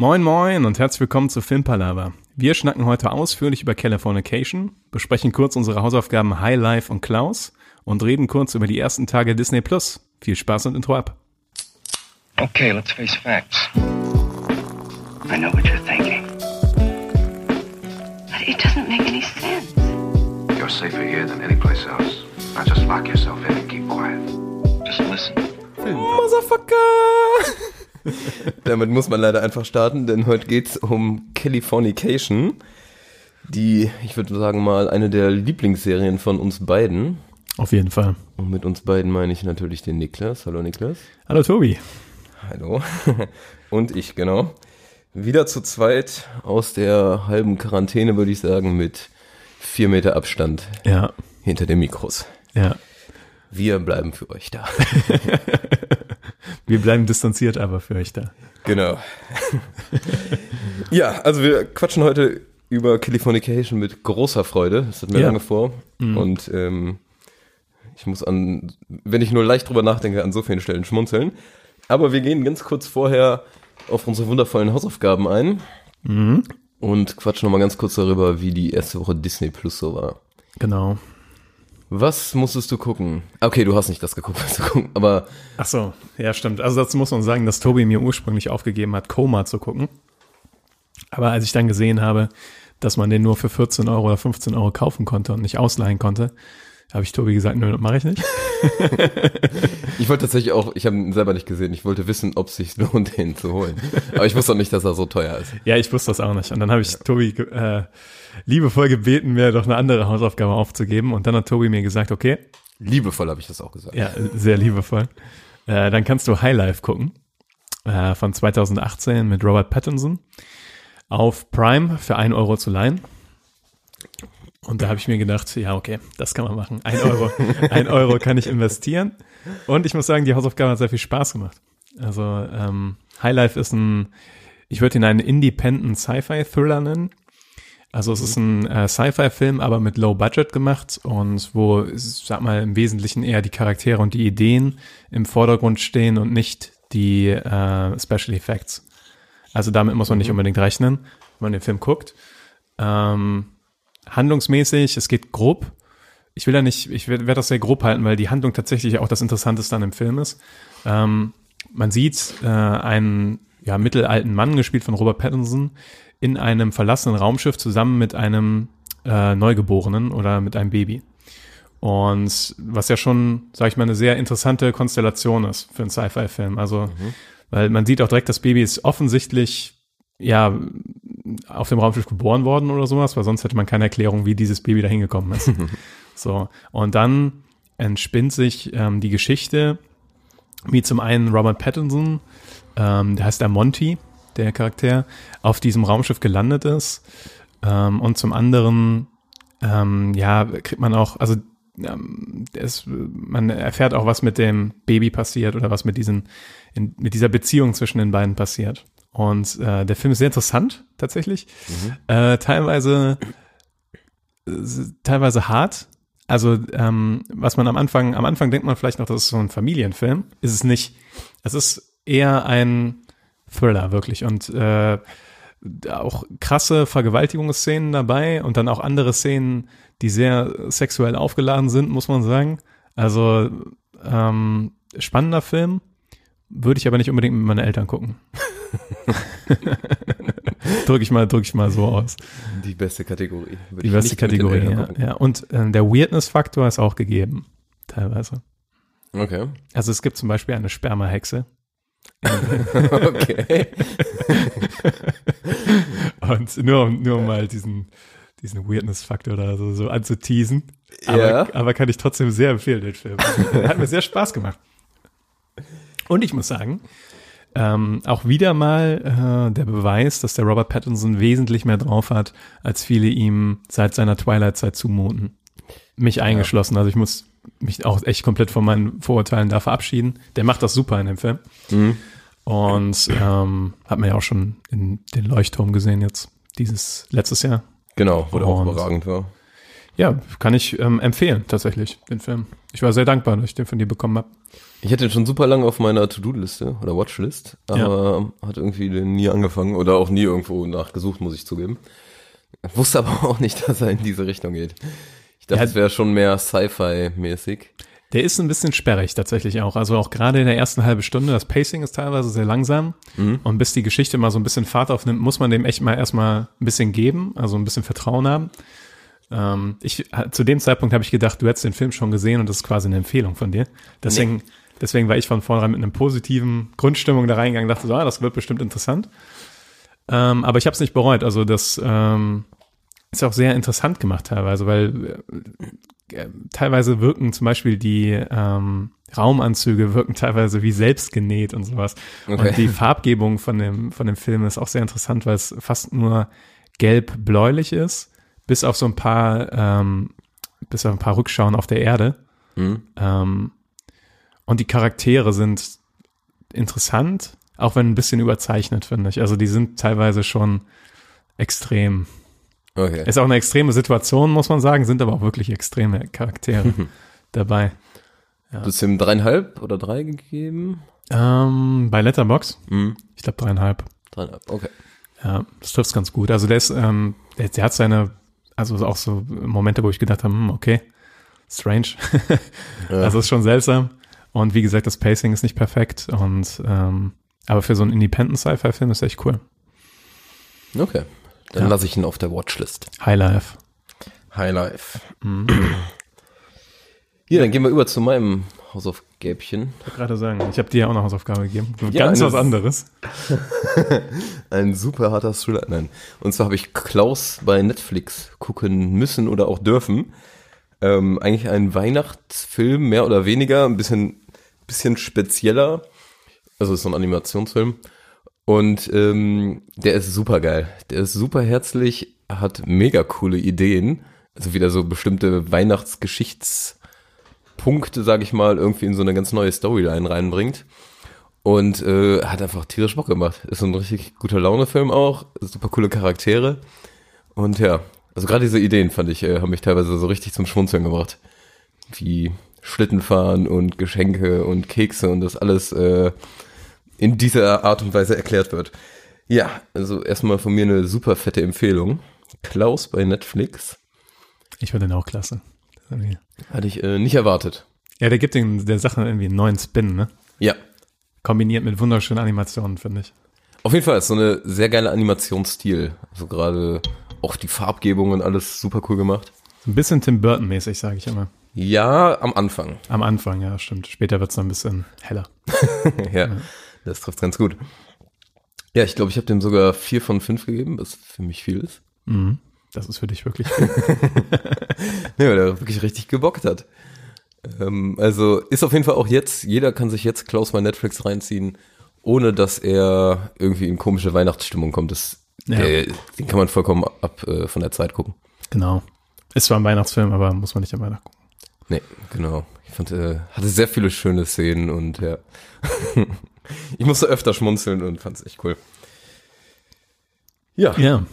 Moin moin und herzlich willkommen zu Filmpalava. Wir schnacken heute ausführlich über Californication, besprechen kurz unsere Hausaufgaben High Life und Klaus und reden kurz über die ersten Tage Disney Plus. Viel Spaß und Intro ab. Okay, let's face facts. I know what you're thinking. But it doesn't make any sense. You're safer here than any place else. Now just lock yourself in and keep quiet. Just listen. Motherfucker! Damit muss man leider einfach starten, denn heute geht's um Californication. Die, ich würde sagen mal, eine der Lieblingsserien von uns beiden. Auf jeden Fall. Und mit uns beiden meine ich natürlich den Niklas. Hallo Niklas. Hallo Tobi. Hallo. Und ich, genau. Wieder zu zweit aus der halben Quarantäne, würde ich sagen, mit vier Meter Abstand Ja, hinter den Mikros. ja. Wir bleiben für euch da. Wir bleiben distanziert aber für euch da. Genau. ja, also wir quatschen heute über Californication mit großer Freude. Das hatten wir Ja. lange vor. Und ähm, ich muss an, wenn ich nur leicht drüber nachdenke, an so vielen Stellen schmunzeln. Aber wir gehen ganz kurz vorher auf unsere wundervollen Hausaufgaben ein und quatschen nochmal ganz kurz darüber, wie die erste Woche Disney Plus so war. Genau. Was musstest du gucken? Okay, du hast nicht das geguckt, was du gucken, aber Ach so, ja stimmt. Also dazu muss man sagen, dass Tobi mir ursprünglich aufgegeben hat, Koma zu gucken. Aber als ich dann gesehen habe, dass man den nur für 14 Euro oder 15 Euro kaufen konnte und nicht ausleihen konnte, habe ich Tobi gesagt, nö, das mache ich nicht. Ich wollte tatsächlich auch, ich habe ihn selber nicht gesehen, ich wollte wissen, ob es sich lohnt, den zu holen. Aber ich wusste auch nicht, dass er so teuer ist. Ja, ich wusste das auch nicht. Und dann habe ich Tobi äh, liebevoll gebeten, mir doch eine andere Hausaufgabe aufzugeben. Und dann hat Tobi mir gesagt, okay, Liebevoll habe ich das auch gesagt. ja, sehr liebevoll. Äh, dann kannst du High Life gucken äh, von 2018 mit Robert Pattinson auf Prime für 1 Euro zu leihen. Und da habe ich mir gedacht, ja, okay, das kann man machen. Ein Euro, ein Euro kann ich investieren. Und ich muss sagen, die Hausaufgabe hat sehr viel Spaß gemacht. Also ähm, High Life ist ein, ich würde ihn einen Independent Sci-Fi-Thriller nennen. Also es ist ein äh, Sci-Fi-Film, aber mit Low Budget gemacht und wo, sag mal, im Wesentlichen eher die Charaktere und die Ideen im Vordergrund stehen und nicht die äh, Special Effects. Also damit muss man nicht unbedingt rechnen, wenn man den Film guckt. Ähm, handlungsmäßig, es geht grob. Ich will da nicht, ich werde werd das sehr grob halten, weil die Handlung tatsächlich auch das Interessanteste an dem Film ist. Ähm, man sieht äh, einen ja, mittelalten Mann, gespielt von Robert Pattinson, in einem verlassenen Raumschiff zusammen mit einem äh, Neugeborenen oder mit einem Baby. Und was ja schon, sag ich mal, eine sehr interessante Konstellation ist für einen Sci-Fi-Film. Also, weil man sieht auch direkt, das Baby ist offensichtlich, ja, auf dem Raumschiff geboren worden oder sowas, weil sonst hätte man keine Erklärung, wie dieses Baby da hingekommen ist. so. Und dann entspinnt sich ähm, die Geschichte, wie zum einen Robert Pattinson, ähm, der heißt der Monty, der Charakter, auf diesem Raumschiff gelandet ist. Ähm, und zum anderen, ähm, ja, kriegt man auch, also ähm, es, man erfährt auch, was mit dem Baby passiert oder was mit diesen, in, mit dieser Beziehung zwischen den beiden passiert. Und äh, der Film ist sehr interessant, tatsächlich. Äh, teilweise, äh, teilweise hart. Also, ähm, was man am Anfang, am Anfang denkt man vielleicht noch, das ist so ein Familienfilm. Ist es nicht. Es ist eher ein Thriller, wirklich. Und äh, auch krasse Vergewaltigungsszenen dabei und dann auch andere Szenen, die sehr sexuell aufgeladen sind, muss man sagen. Also ähm, spannender Film, würde ich aber nicht unbedingt mit meinen Eltern gucken. drück ich mal, drück ich mal so aus. Die beste Kategorie. Die beste Kategorie, ja, ja. Und äh, der Weirdness-Faktor ist auch gegeben, teilweise. Okay. Also es gibt zum Beispiel eine Spermahexe. okay. Und nur, um- nur um mal diesen, diesen Weirdness-Faktor da so, so anzuteasen. Aber, Ja. aber kann ich trotzdem sehr empfehlen, den Film. Hat mir sehr Spaß gemacht. Und ich muss sagen, ähm, auch wieder mal äh, der Beweis, dass der Robert Pattinson wesentlich mehr drauf hat, als viele ihm seit seiner Twilight-Zeit zumuten. Mich eingeschlossen. Also ich muss mich auch echt komplett von meinen Vorurteilen da verabschieden. Der macht das super in dem Film. Und ähm, hat man ja auch schon in den Leuchtturm gesehen jetzt, dieses letztes Jahr. Genau, wo der auch überragend war. Ja, kann ich ähm, empfehlen, tatsächlich, den Film. Ich war sehr dankbar, dass ich den von dir bekommen habe. Ich hatte den schon super lange auf meiner To-Do-Liste oder Watchlist, aber hat irgendwie nie angefangen oder auch nie irgendwo nachgesucht, muss ich zugeben. Wusste aber auch nicht, dass er in diese Richtung geht. Ich dachte, Ja. es wäre schon mehr Sci-Fi-mäßig. Der ist ein bisschen sperrig tatsächlich auch. Also auch gerade in der ersten halben Stunde, das Pacing ist teilweise sehr langsam. Und bis die Geschichte mal so ein bisschen Fahrt aufnimmt, muss man dem echt mal erstmal ein bisschen geben, also ein bisschen Vertrauen haben. Ähm, ich, zu dem Zeitpunkt habe ich gedacht, du hättest den Film schon gesehen und das ist quasi eine Empfehlung von dir. Deswegen, deswegen war ich von vornherein mit einer positiven Grundstimmung da reingegangen, dachte so, ah, das wird bestimmt interessant. Ähm, aber ich habe es nicht bereut. Also das ähm, ist auch sehr interessant gemacht teilweise, weil äh, teilweise wirken zum Beispiel die ähm, Raumanzüge wirken teilweise wie selbst genäht und sowas. Okay. Und die Farbgebung von dem, von dem Film ist auch sehr interessant, weil es fast nur gelb-bläulich ist, bis auf so ein paar, ähm, bis auf ein paar Rückschauen auf der Erde. Mhm. Ähm, und die Charaktere sind interessant, auch wenn ein bisschen überzeichnet, finde ich. Also die sind teilweise schon extrem. Okay. Ist auch eine extreme Situation, muss man sagen, sind aber auch wirklich extreme Charaktere dabei. Du hast ihm dreieinhalb oder drei gegeben? Ähm, bei Letterbox, Mhm. ich glaube dreieinhalb. Dreieinhalb, okay. Ja, das trifft's ganz gut. Also der ist, ähm, der, der hat seine, also auch so Momente, wo ich gedacht habe, hm, okay, strange. Also ist schon seltsam. Und wie gesagt, das Pacing ist nicht perfekt. Und ähm, aber für so einen Independent Sci-Fi-Film ist echt cool. Okay. Dann Ja. lasse ich ihn auf der Watchlist. Highlife. Highlife. Ja, dann gehen wir über zu meinem Hausaufgäbchen. Ich wollte gerade sagen, ich habe dir ja auch eine Hausaufgabe gegeben. Ja, Ganz was anderes. Ein super harter Thriller. Nein. Und zwar habe ich Klaus bei Netflix gucken müssen oder auch dürfen. Ähm, eigentlich ein Weihnachtsfilm, mehr oder weniger, ein bisschen, bisschen spezieller. Also ist so ein Animationsfilm. Und ähm, der ist super geil. Der ist super herzlich, hat mega coole Ideen. Also wieder so bestimmte Weihnachtsgeschichtspunkte, sag ich mal, irgendwie in so eine ganz neue Storyline reinbringt. Und äh, hat einfach tierisch Bock gemacht. Ist so ein richtig guter Laune-Film auch. Super coole Charaktere. Und ja, also gerade diese Ideen fand ich, äh, haben mich teilweise so richtig zum Schmunzeln gebracht. Wie Schlittenfahren und Geschenke und Kekse und das alles äh, in dieser Art und Weise erklärt wird. Ja, also erstmal von mir eine super fette Empfehlung. Klaus bei Netflix. Ich finde den auch klasse. Hatte ich äh, nicht erwartet. Ja, der gibt den, der Sache irgendwie einen neuen Spin, ne? Ja, Kombiniert mit wunderschönen Animationen, finde ich. Auf jeden Fall ist so eine sehr geile Animationsstil. Also gerade auch die Farbgebung und alles super cool gemacht. Ein bisschen Tim Burton-mäßig, sage ich immer. Ja, am Anfang. Am Anfang, ja, stimmt. Später wird's noch ein bisschen heller. ja, das trifft ganz gut. Ja, ich glaube, ich habe dem sogar vier von fünf gegeben, was für mich viel ist. Das ist für dich wirklich. Ja, weil der wirklich richtig gebockt hat. Ähm, also ist auf jeden Fall auch jetzt, jeder kann sich jetzt Klaus bei Netflix reinziehen, ohne dass er irgendwie in komische Weihnachtsstimmung kommt. Das, Ja. der, den kann man vollkommen ab äh, von der Zeit gucken. genau. Ist zwar ein Weihnachtsfilm, aber muss man nicht am Weihnachten gucken. Nee, genau. Ich fand, äh, hatte sehr viele schöne Szenen und ja. ich musste öfter schmunzeln und fand es echt cool. Ja, Ja.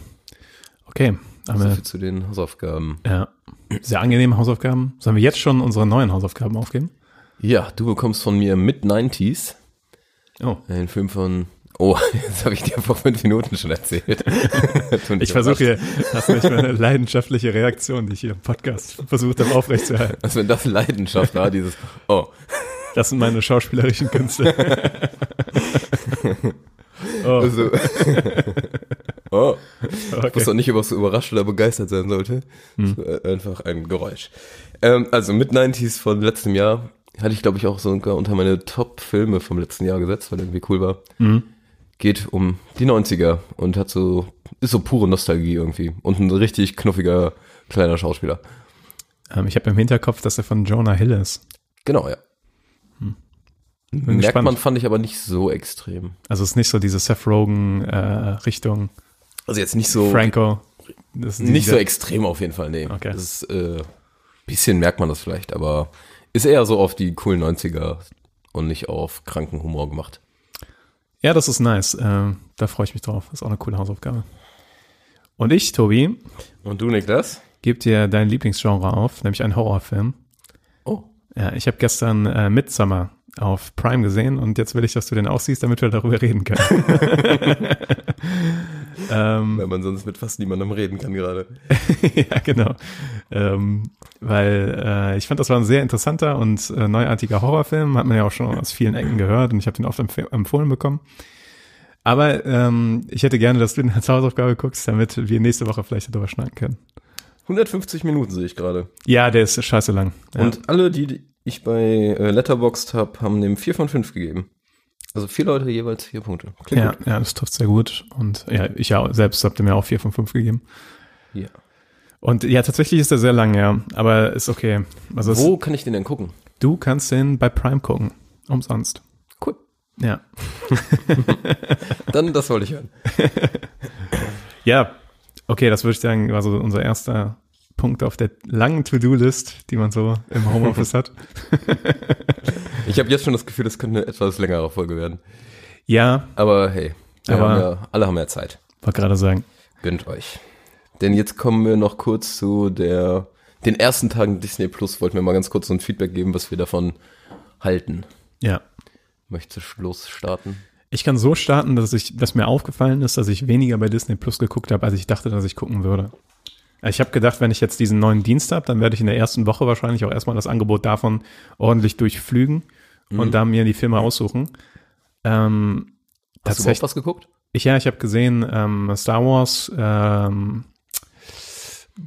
Okay. so Aber, viel zu den Hausaufgaben. ja. Sehr angenehme Hausaufgaben. Sollen wir jetzt schon unsere neuen Hausaufgaben aufgeben? Ja, du bekommst von mir Mid-90s, Oh. einen Film von, oh, jetzt habe ich dir vor fünf Minuten schon erzählt. Ich versuche hier, das ist meine leidenschaftliche Reaktion, die ich hier im Podcast versucht habe aufrechtzuerhalten. Also wenn das Leidenschaft war, dieses, oh, Das sind meine schauspielerischen Künste. Oh, also, oh. Ich okay. wusste auch nicht, ob er so überrascht oder begeistert sein sollte. War einfach ein Geräusch. Ähm, also mit 90s von letztem Jahr hatte ich, glaube ich, auch sogar unter meine Top-Filme vom letzten Jahr gesetzt, weil irgendwie cool war. Geht um die 90er und hat so, ist so pure Nostalgie irgendwie. Und ein richtig knuffiger kleiner Schauspieler. Ähm, ich habe im Hinterkopf, dass er von Jonah Hill ist. Genau, ja. Bin Merkt gespannt. man, fand ich aber nicht so extrem. Also es ist nicht so diese Seth Rogen äh, Richtung Also jetzt nicht so, Franco. Nicht diese- so extrem auf jeden Fall, nee. Okay. Das ist, äh, bisschen merkt man das vielleicht, aber ist eher so auf die coolen 90er und nicht auf kranken Humor gemacht. Ja, das ist nice. Äh, da freue ich mich drauf. Das ist auch eine coole Hausaufgabe. Und ich, Tobi, Und du, Niklas? gebe dir dein Lieblingsgenre auf, nämlich einen Horrorfilm. Oh. Ja, ich habe gestern äh, Midsummer auf Prime gesehen und jetzt will ich, dass du den auch siehst, damit wir darüber reden können. ähm, Weil man sonst mit fast niemandem reden kann gerade. ja, genau. Ähm, weil äh, ich fand, das war ein sehr interessanter und äh, neuartiger Horrorfilm. Hat man ja auch schon aus vielen Ecken gehört und ich habe den oft empf empfohlen bekommen. Aber ähm, ich hätte gerne, dass du den als Hausaufgabe guckst, damit wir nächste Woche vielleicht darüber schnacken können. 150 Minuten sehe ich gerade. Ja, der ist scheiße lang. Ja. Und alle, die ich bei äh, Letterboxd habe, haben dem 4 von 5 gegeben. Also vier Leute jeweils vier Punkte. Klingt ja, gut. ja, das trifft sehr gut. Und ja, ich ja selbst habe dem ja auch vier von fünf gegeben. Ja. Und ja, tatsächlich ist er sehr lang, ja. Aber ist okay. Also es, Wo kann ich den denn gucken? du kannst den bei Prime gucken. Umsonst. Cool. Ja. Dann, das wollte ich hören. Ja, okay, das würde ich sagen, war so unser erster Punkt auf der langen To-Do-List, die man so im Homeoffice hat. Ich habe jetzt schon das Gefühl, das könnte eine etwas längere Folge werden. Ja, Aber hey, Aber- haben ja, alle haben ja Zeit. wollte gerade sagen. Gönnt euch. Denn jetzt kommen wir noch kurz zu der, den ersten Tagen Disney Plus. Wollten wir mal ganz kurz so ein Feedback geben, was wir davon halten. Ja. Möchtest du losstarten? Ich kann so starten, dass ich, dass mir aufgefallen ist, dass ich weniger bei Disney Plus geguckt habe, als ich dachte, dass ich gucken würde. Ich habe gedacht, wenn ich jetzt diesen neuen Dienst habe, dann werde ich in der ersten Woche wahrscheinlich auch erstmal das Angebot davon ordentlich durchflügen und da mir die Filme aussuchen. Ähm, Hast du überhaupt was geguckt? ich, ja, ich habe gesehen ähm, Star Wars, ähm,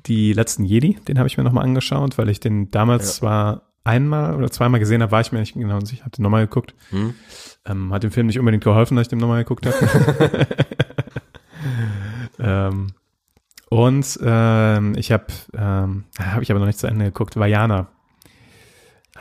die letzten Jedi, den habe ich mir nochmal angeschaut, weil ich den damals Ja. zwar einmal oder zweimal gesehen habe, war ich mir nicht genau sicher, habe den nochmal geguckt. Hm? Ähm, hat dem Film nicht unbedingt geholfen, dass ich den nochmal geguckt habe. ähm, und ähm, ich habe, ähm, habe ich aber noch nicht zu Ende geguckt, Vajana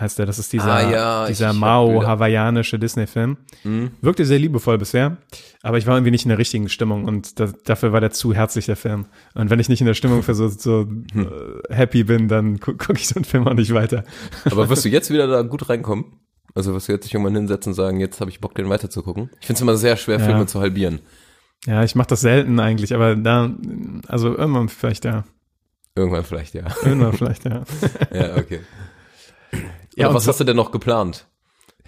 heißt der. Das ist dieser, Ah, ja, dieser Mao-hawaiianische Disney-Film. Hm? Wirkte sehr liebevoll bisher, aber ich war irgendwie nicht in der richtigen Stimmung und da, dafür war der zu herzlich, der Film. Und wenn ich nicht in der Stimmung für so, so Hm. äh, happy bin, dann gu gucke ich so einen Film auch nicht weiter. Aber wirst du jetzt wieder da gut reinkommen? Also wirst du jetzt dich irgendwann hinsetzen und sagen, jetzt habe ich Bock, den weiter zu gucken? Ich finde es immer sehr schwer, Ja. Filme zu halbieren. Ja, ich mache das selten eigentlich, aber da, also irgendwann vielleicht ja. Irgendwann vielleicht, ja. Irgendwann vielleicht ja. ja, okay. Ja, was hast du denn noch geplant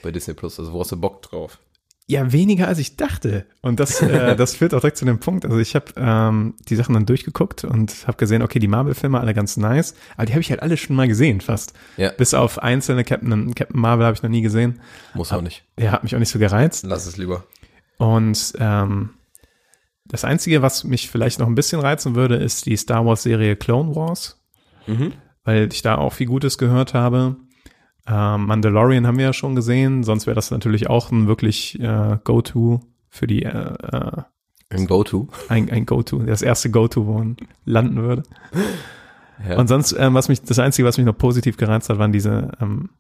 bei Disney Plus? Also wo hast du Bock drauf? Ja, weniger als ich dachte. Und das, äh, das führt auch direkt zu dem Punkt. Also ich habe ähm, die Sachen dann durchgeguckt und habe gesehen, okay, die Marvel-Filme alle ganz nice, aber die habe ich halt alle schon mal gesehen, fast. Ja. Bis auf einzelne Captain, Captain Marvel habe ich noch nie gesehen. Muss auch nicht. Ja, hat mich auch nicht so gereizt. Lass es lieber. Und ähm, das Einzige, was mich vielleicht noch ein bisschen reizen würde, ist die Star Wars-Serie Clone Wars, Mhm. weil ich da auch viel Gutes gehört habe. Ähm, Mandalorian haben wir ja schon gesehen, sonst wäre das natürlich auch ein wirklich äh, Go-To für die, äh, äh, Ein Go-To. ein, ein Go-To, das erste Go-To, wo man landen würde. Ja. Und sonst, ähm, was mich, das Einzige, was mich noch positiv gereizt hat, waren diese, ähm,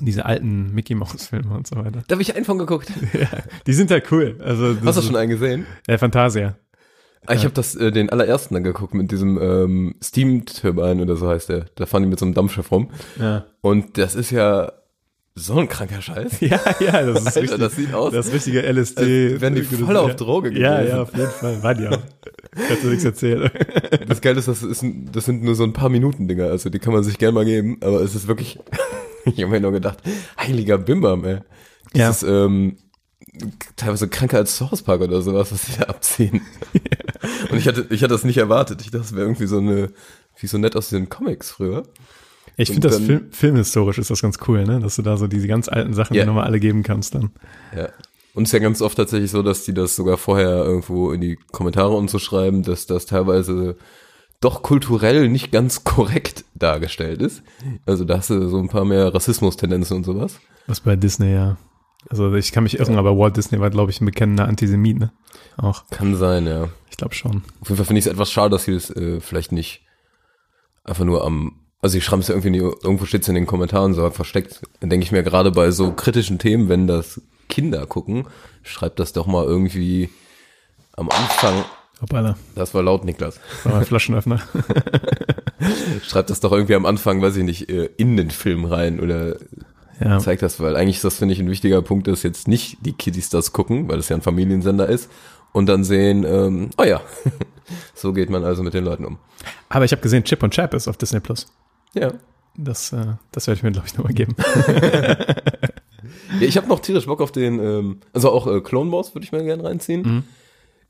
diese alten Mickey Mouse Filme und so weiter. da habe ich einen von geguckt. ja, die sind halt cool. Also, Hast du schon einen gesehen? Äh, Fantasia. Ah, ich habe das äh, den allerersten dann geguckt mit diesem ähm, Steam Turbine oder so heißt der. Da fahren die mit so einem Dampfschiff rum. Ja. Und das ist ja so ein kranker Scheiß. Ja, ja, das ist Alter, richtig. das sieht aus, Das richtige LSD. als wären die voll auf Droge Ja, gewesen. ja, auf jeden Fall. War die auch. Kannst du nichts erzählen. Das Geile ist, das, ist, das sind nur so ein paar Minuten Dinger, also die kann man sich gerne mal geben, aber es ist wirklich, ich habe mir nur gedacht, heiliger Bimbam, ey. Ja. Das ist ähm, teilweise kranker als Source Park oder sowas, was die da abziehen. Und ich hatte, ich hatte das nicht erwartet. Ich dachte, das wäre irgendwie so eine, wie so nett aus den Comics früher. Ich finde das Film, filmhistorisch ist das ganz cool, ne? Dass du da so diese ganz alten Sachen ja. nochmal alle geben kannst dann. Ja. Und es ist ja ganz oft tatsächlich so, dass die das sogar vorher irgendwo in die Kommentare und so schreiben, dass das teilweise doch kulturell nicht ganz korrekt dargestellt ist. Also da hast du so ein paar mehr Rassismus-Tendenzen und sowas. Was bei Disney, ja. Also ich kann mich irren, aber Walt Disney war, glaube ich, ein bekennender Antisemit, ne? Auch. Kann sein, ja. Ich glaube schon. Auf jeden Fall finde ich es etwas schade, dass sie das äh, vielleicht nicht einfach nur am, also ich schreibe es ja irgendwie nie, irgendwo steht es in den Kommentaren so versteckt. Dann denke ich mir gerade bei so kritischen Themen, wenn das Kinder gucken, schreibt das doch mal irgendwie am Anfang. Hoppala, Das war laut, Niklas. war mein Flaschenöffner. Schreibt das doch irgendwie am Anfang, weiß ich nicht, äh, in den Film rein oder ja. zeigt das, weil eigentlich ist das, finde ich, ein wichtiger Punkt, dass jetzt nicht die Kiddies das gucken, weil das ja ein Familiensender ist und dann sehen, ähm, oh ja, so geht man also mit den Leuten um. Aber ich habe gesehen, Chip und Chap ist auf Disney Plus. Ja. Das, äh, das werde ich mir, glaube ich, nochmal geben. Ja, ich habe noch tierisch Bock auf den, ähm, also auch äh, Clone Wars würde ich mal gerne reinziehen. Mhm.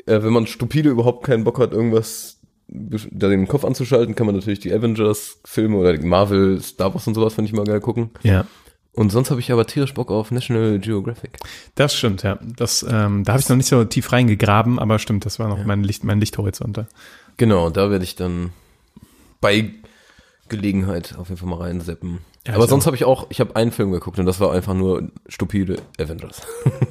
Äh, wenn man stupide überhaupt keinen Bock hat, irgendwas da den Kopf anzuschalten, kann man natürlich die Avengers-Filme oder die Marvel, Star Wars und sowas, finde ich mal geil gucken. Ja. Und sonst habe ich aber tierisch Bock auf National Geographic. Das stimmt, ja. Das, ähm, da habe ich noch nicht so tief reingegraben, aber stimmt, das war noch mein Licht, mein Lichthorizont. da. Genau, da werde ich dann bei Gelegenheit auf jeden Fall mal reinseppen. Ja, aber sonst habe ich auch, ich habe einen Film geguckt und das war einfach nur stupide Avengers.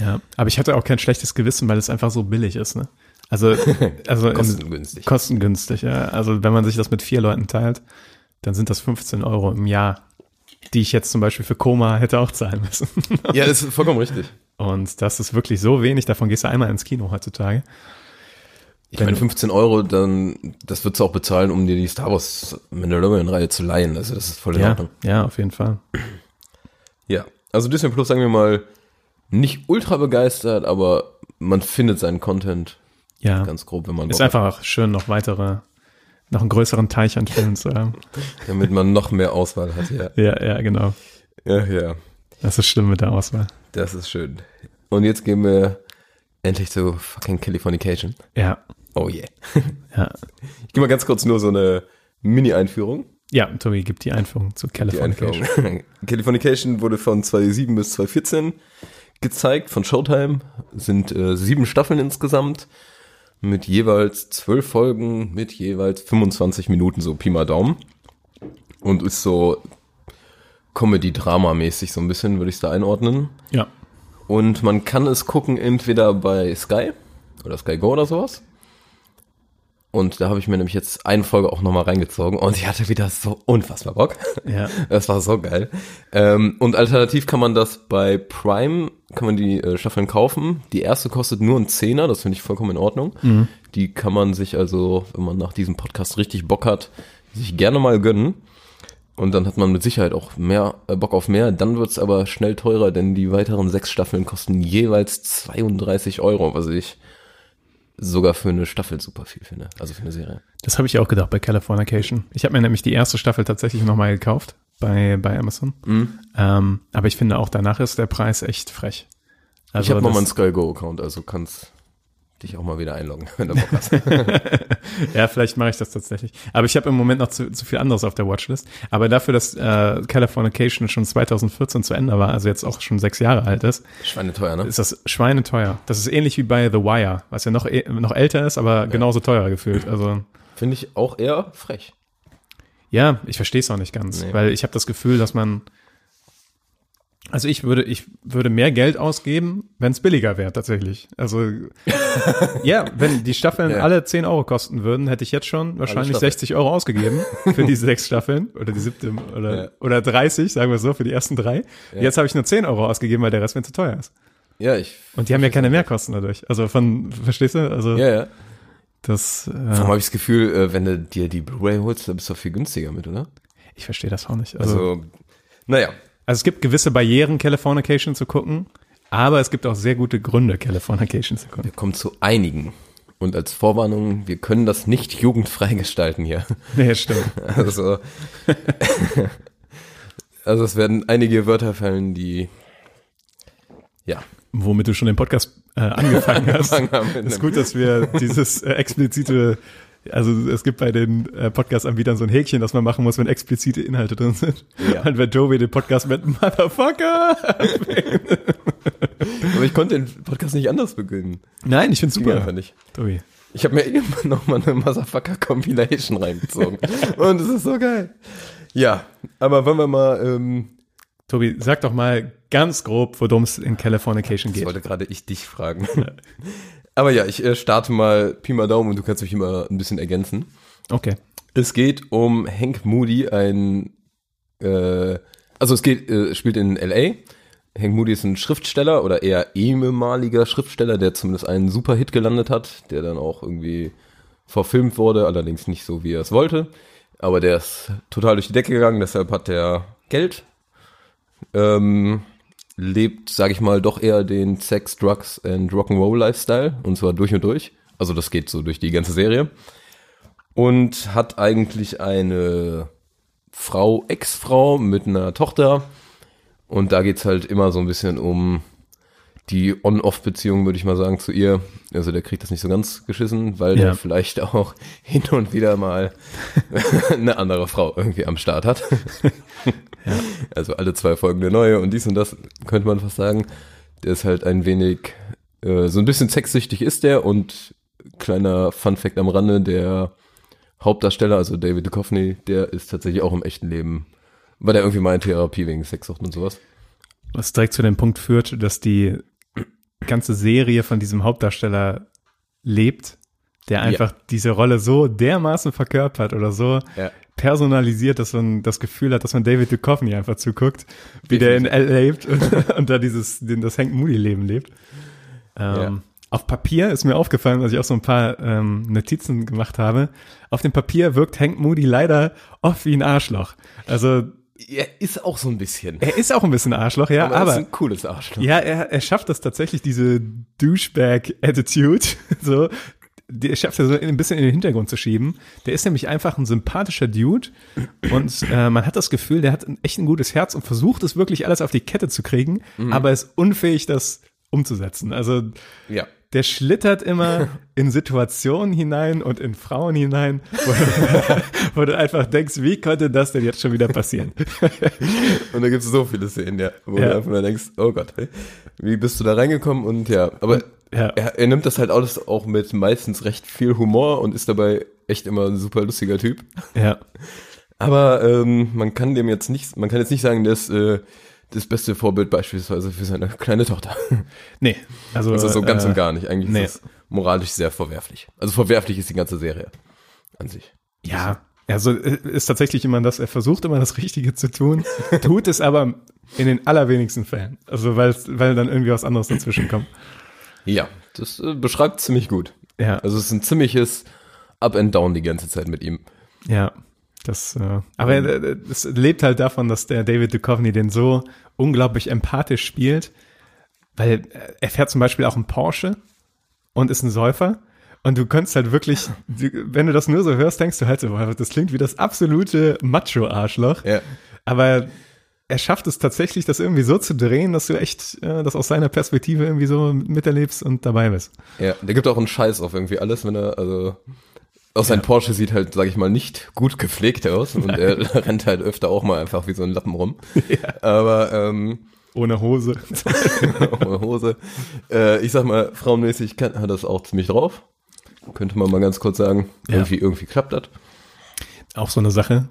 Ja. Aber ich hatte auch kein schlechtes Gewissen, weil es einfach so billig ist, ne? Also, also Kostengünstig. kostengünstig, ja. Also wenn man sich das mit vier Leuten teilt, dann sind das 15 Euro im Jahr, die ich jetzt zum Beispiel für Koma hätte auch zahlen müssen. Ja, das ist vollkommen richtig. Und das ist wirklich so wenig, davon gehst du einmal ins Kino heutzutage. Ich Wenn meine, du- 15 Euro, dann, das würdest du auch bezahlen, um dir die Star Wars Mandalorian-Reihe zu leihen. Also das ist voll in Ja, Ordnung. ja, auf jeden Fall. Ja. Also Disney Plus, sagen wir mal, nicht ultra begeistert, aber man findet seinen Content Ja, ganz grob, wenn man ist Bock hat, einfach schön, noch weitere, noch einen größeren Teich an Filmen zu haben. damit man noch mehr Auswahl hat. Ja, Ja, ja, genau. ja, ja. Das ist schlimm mit der Auswahl. Das ist schön. Und jetzt gehen wir endlich zu fucking Californication. Ja, Oh yeah. ja. Ich gebe mal ganz kurz nur so eine Mini-Einführung. Ja, Tobi gibt die Einführung zu Californication. Einführung. Californication wurde von 2007 bis 2014 gezeigt von Showtime. Sind äh, sieben Staffeln insgesamt mit jeweils zwölf Folgen mit jeweils 25 Minuten, so Pi mal Daumen. Und ist so Comedy-Drama-mäßig so ein bisschen, würde ich es da einordnen. Ja. Und man kann es gucken entweder bei Sky oder Sky Go oder sowas. Und da habe ich mir nämlich jetzt eine Folge auch nochmal reingezogen und ich hatte wieder so unfassbar Bock. Ja. Das war so geil. Ähm, und alternativ kann man das bei Prime, kann man die äh, Staffeln kaufen. Die erste kostet nur einen Zehner, das finde ich vollkommen in Ordnung. Die kann man sich also, wenn man nach diesem Podcast richtig Bock hat, sich gerne mal gönnen. Und dann hat man mit Sicherheit auch mehr äh, Bock auf mehr. Dann wird's aber schnell teurer, denn die weiteren sechs Staffeln kosten jeweils 32 Euro, was ich sogar für eine Staffel super viel finde. Also für eine Serie. Das habe ich auch gedacht bei Californication. Ich habe mir nämlich die erste Staffel tatsächlich nochmal gekauft bei, bei Amazon. Mhm. Ähm, aber ich finde auch danach ist der Preis echt frech. Also ich habe noch das- mal einen Sky Go Account, also kannst dich auch mal wieder einloggen, wenn du Bock hast. Ja, vielleicht mache ich das tatsächlich. Aber ich habe im Moment noch zu, zu viel anderes auf der Watchlist. Aber dafür, dass äh, Californication schon 2014 zu Ende war, also jetzt auch schon sechs Jahre alt ist, Schweineteuer, ne? ist das schweineteuer. Das ist ähnlich wie bei The Wire, was ja noch, eh- noch älter ist, aber genauso teuer gefühlt. Also Finde ich auch eher frech. ja, ich verstehe es auch nicht ganz, Nee. weil ich habe das Gefühl, dass man also ich würde, ich würde mehr Geld ausgeben, wenn es billiger wäre, tatsächlich. Also ja, wenn die Staffeln Ja. alle 10 Euro kosten würden, hätte ich jetzt schon wahrscheinlich Staffeln. 60 Euro ausgegeben für diese sechs Staffeln oder die siebte oder, Ja. oder 30, sagen wir so, für die ersten drei. Jetzt habe ich nur 10 Euro ausgegeben, weil der Rest mir zu teuer ist. Ja, ich. Und die haben ja keine Mehrkosten dadurch. Also von, verstehst du? Also Ja, ja. das, Vor äh, habe ich das Gefühl, äh, wenn du dir die Blu-ray holst, dann bist du auch viel günstiger mit, oder? ich verstehe das auch nicht. Also, Also, naja. Also es gibt gewisse Barrieren, Californication zu gucken, aber es gibt auch sehr gute Gründe, Californication zu gucken. Wir kommen zu einigen. Und als Vorwarnung, wir können das nicht jugendfrei gestalten hier. Ja, stimmt. Also, also es werden einige Wörter fallen, die, ja, Womit du schon den Podcast äh, angefangen hast. Angefangen haben mit ist einem- gut, dass wir dieses äh, explizite, also es gibt bei den äh, Podcast-Anbietern so ein Häkchen, das man machen muss, wenn explizite Inhalte drin sind. Ja. Und wenn Joey den Podcast mit Motherfucker. aber ich konnte den Podcast nicht anders beginnen. Nein, ich finde Ging super. einfach nicht. Tobi. Ich habe mir eben noch mal eine Motherfucker Compilation reingezogen. Und es ist so geil. Ja, aber wollen wir mal, ähm, Tobi, sag doch mal ganz grob, worum es in Californication das geht. wollte gerade ich dich fragen. aber ja, ich äh, starte mal Pi mal Daumen und du kannst mich immer ein bisschen ergänzen. Okay. Es geht um Hank Moody, ein, äh, also es geht, äh, spielt in L.A. Hank Moody ist ein Schriftsteller oder eher ehemaliger Schriftsteller, der zumindest einen Superhit gelandet hat, der dann auch irgendwie verfilmt wurde, allerdings nicht so, wie er es wollte. Aber der ist total durch die Decke gegangen, deshalb hat er Geld. Ähm, lebt, sag ich mal, doch eher den Sex, Drugs and Rock'n'Roll Lifestyle und zwar durch und durch. Also das geht so durch die ganze Serie und hat eigentlich eine Frau, Ex-Frau mit einer Tochter Und da geht's halt immer so ein bisschen um die On-Off-Beziehung, würde ich mal sagen, zu ihr. Also der kriegt das nicht so ganz geschissen, weil Ja. der vielleicht auch hin und wieder mal eine andere Frau irgendwie am Start hat. Also alle zwei Folgen der neue und dies und das, könnte man fast sagen. Der ist halt ein wenig, äh, so ein bisschen sexsüchtig ist der und kleiner Fun-Fact am Rande, der Hauptdarsteller, also David Duchovny, der ist tatsächlich auch im echten Leben, war der irgendwie mal in Therapie wegen Sexsucht und sowas. Was direkt zu dem Punkt führt, dass die ganze Serie von diesem Hauptdarsteller lebt, der einfach diese Rolle so dermaßen verkörpert oder so Ja. personalisiert, dass man das Gefühl hat, dass man David Duchovny einfach zuguckt, wie der in L lebt und, und da dieses, den, das Hank Moody Leben lebt. Ähm, Ja. Auf Papier ist mir aufgefallen, als ich auch so ein paar ähm, Notizen gemacht habe. Auf dem Papier wirkt Hank Moody leider oft wie ein Arschloch. Also Er ist auch so ein bisschen. er ist auch ein bisschen Arschloch, ja, aber, aber, er ist ein cooles Arschloch. ja, er, er schafft das tatsächlich, diese Douchebag-Attitude, so, die er schafft er so ein bisschen in den Hintergrund zu schieben. Der ist nämlich einfach ein sympathischer Dude und äh, man hat das Gefühl, der hat ein, echt ein gutes Herz und versucht es wirklich alles auf die Kette zu kriegen, aber ist unfähig, das umzusetzen. Also Ja. der schlittert immer in Situationen hinein und in Frauen hinein, wo, du- wo du einfach denkst, wie konnte das denn jetzt schon wieder passieren? Und da gibt es so viele Szenen, ja, wo Ja. du einfach nur denkst, oh Gott, wie bist du da reingekommen? Und ja, aber Ja. Er, er nimmt das halt alles auch mit meistens recht viel Humor und ist dabei echt immer ein super lustiger Typ. Ja, Aber ähm, man kann dem jetzt nicht, man kann jetzt nicht sagen, ist äh, das beste Vorbild beispielsweise für seine kleine Tochter. nee, also, Also so ganz äh, und gar nicht. Eigentlich nee. Moralisch sehr verwerflich. Also verwerflich ist die ganze Serie an sich. Ja, also äh, ist tatsächlich immer das, er versucht immer das Richtige zu tun, tut es aber in den allerwenigsten Fällen. Also weil, weil dann irgendwie was anderes dazwischen kommt. Ja, das äh, beschreibt ziemlich gut. Ja, Also es ist ein ziemliches Up and Down die ganze Zeit mit ihm. ja. Das, äh, aber äh, es lebt halt davon, dass der David Duchovny den so unglaublich empathisch spielt, weil er fährt zum Beispiel auch einen Porsche und ist ein Säufer. Und du könntest halt wirklich, wenn du das nur so hörst, denkst du halt so, das klingt wie das absolute Macho-Arschloch. Ja. Aber er schafft es tatsächlich, das irgendwie so zu drehen, dass du echt äh, das aus seiner Perspektive irgendwie so miterlebst und dabei bist. Ja, der gibt auch einen Scheiß auf irgendwie alles, wenn er, also auch sein Porsche sieht halt, sag ich mal, nicht gut gepflegt aus und er rennt halt öfter auch mal einfach wie so ein Lappen rum. Aber ähm, Ohne Hose. ohne Hose. Äh, ich sag mal, frauenmäßig kann, hat das auch ziemlich drauf. Könnte man mal ganz kurz sagen. Ja. Irgendwie, irgendwie klappt das. Auch so eine Sache,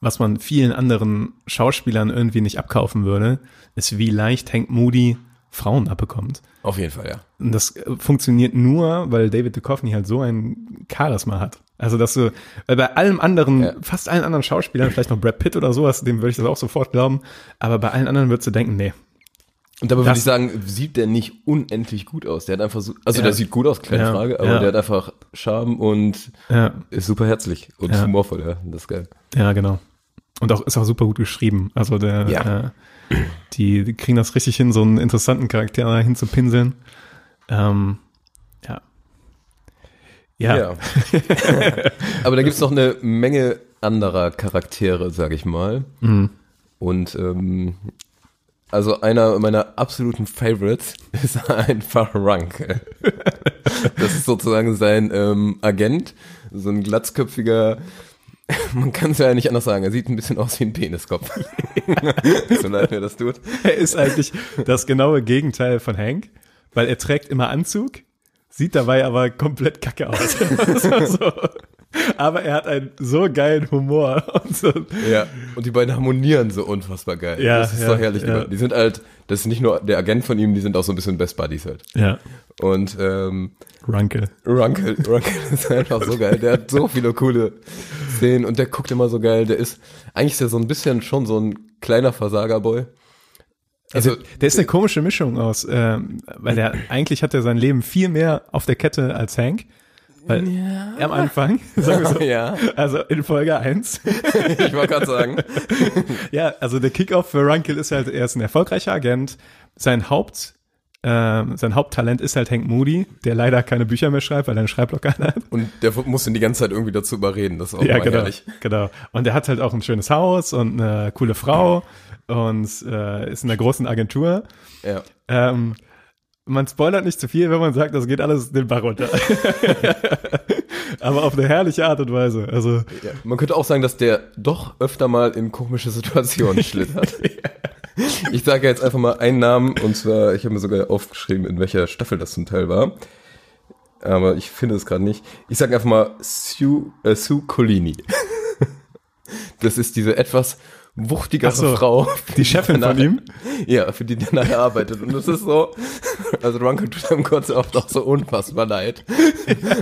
was man vielen anderen Schauspielern irgendwie nicht abkaufen würde, ist, wie leicht Hank Moody Frauen abbekommt. Auf jeden Fall, ja. Und das äh, funktioniert nur, weil David Duchovny halt so ein Charisma hat. Also, dass du, weil bei allem anderen, Ja. fast allen anderen Schauspielern, vielleicht noch Brad Pitt oder sowas, dem würde ich das auch sofort glauben, aber bei allen anderen würdest du denken, nee. Und dabei würde ich sagen, sieht der nicht unendlich gut aus. Der hat einfach so, also Ja. der sieht gut aus, keine Ja, Frage, aber ja. der hat einfach Charme und ist super herzlich und humorvoll, ja. Das ist geil. ja, genau. Und auch, ist auch super gut geschrieben. Also der, äh, die, kriegen das richtig hin, so einen interessanten Charakter da hinzupinseln. Ähm, ja. Ja. Ja. Aber da gibt's noch eine Menge anderer Charaktere, sag ich mal. Mhm. Und ähm, also einer meiner absoluten Favorites ist einfach Rank. Das ist sozusagen sein ähm, Agent, so ein glatzköpfiger, man kann es ja nicht anders sagen, er sieht ein bisschen aus wie ein Peniskopf. so leid mir das tut. Er ist eigentlich das genaue Gegenteil von Hank, weil er trägt immer Anzug, sieht dabei aber komplett kacke aus. so. Aber er hat einen so geilen Humor. Und so. Ja, und die beiden harmonieren so unfassbar geil. Ja, das ist ja, so herrlich. ja. Die sind halt, das ist nicht nur der Agent von ihm, die sind auch so ein bisschen Best Buddies halt. Ja, Und ähm, Runkel. Runkel, Runkel ist einfach so geil. Der hat so viele coole Szenen und der guckt immer so geil. Der ist, eigentlich ist er so ein bisschen schon so ein kleiner Versagerboy. Also, Der ist eine komische Mischung aus, ähm, weil er eigentlich hat er sein Leben viel mehr auf der Kette als Hank. Weil am Anfang, sagen wir so, ja, also in Folge 1. ich wollte gerade sagen. Ja, also der Kickoff für Runkel ist halt, er ist ein erfolgreicher Agent. Sein Haupt, ähm, sein Haupttalent ist halt Hank Moody, der leider keine Bücher mehr schreibt, weil er einen Schreibblock hat. Und der muss ihn die ganze Zeit irgendwie dazu überreden. Das ist auch Ja, mal genau, herrlich. genau. Und er hat halt auch ein schönes Haus und eine coole Frau. und äh, ist in einer großen Agentur. Ja. Ähm, man spoilert nicht zu viel, wenn man sagt, das geht alles den Bach runter. Aber auf eine herrliche Art und Weise. Also, Ja, man könnte auch sagen, dass der doch öfter mal in komische Situationen schlittert. Ich sage jetzt einfach mal einen Namen und zwar, ich habe mir sogar aufgeschrieben, in welcher Staffel das zum Teil war. Aber ich finde es gerade nicht. Ich sage einfach mal Sue, äh, Sue Colini. Das ist diese etwas wuchtigere so, Frau. die Chefin von ihm? Ja, für die der nachher arbeitet. Und das ist so, also Runker tut einem kurz oft auch so unfassbar leid.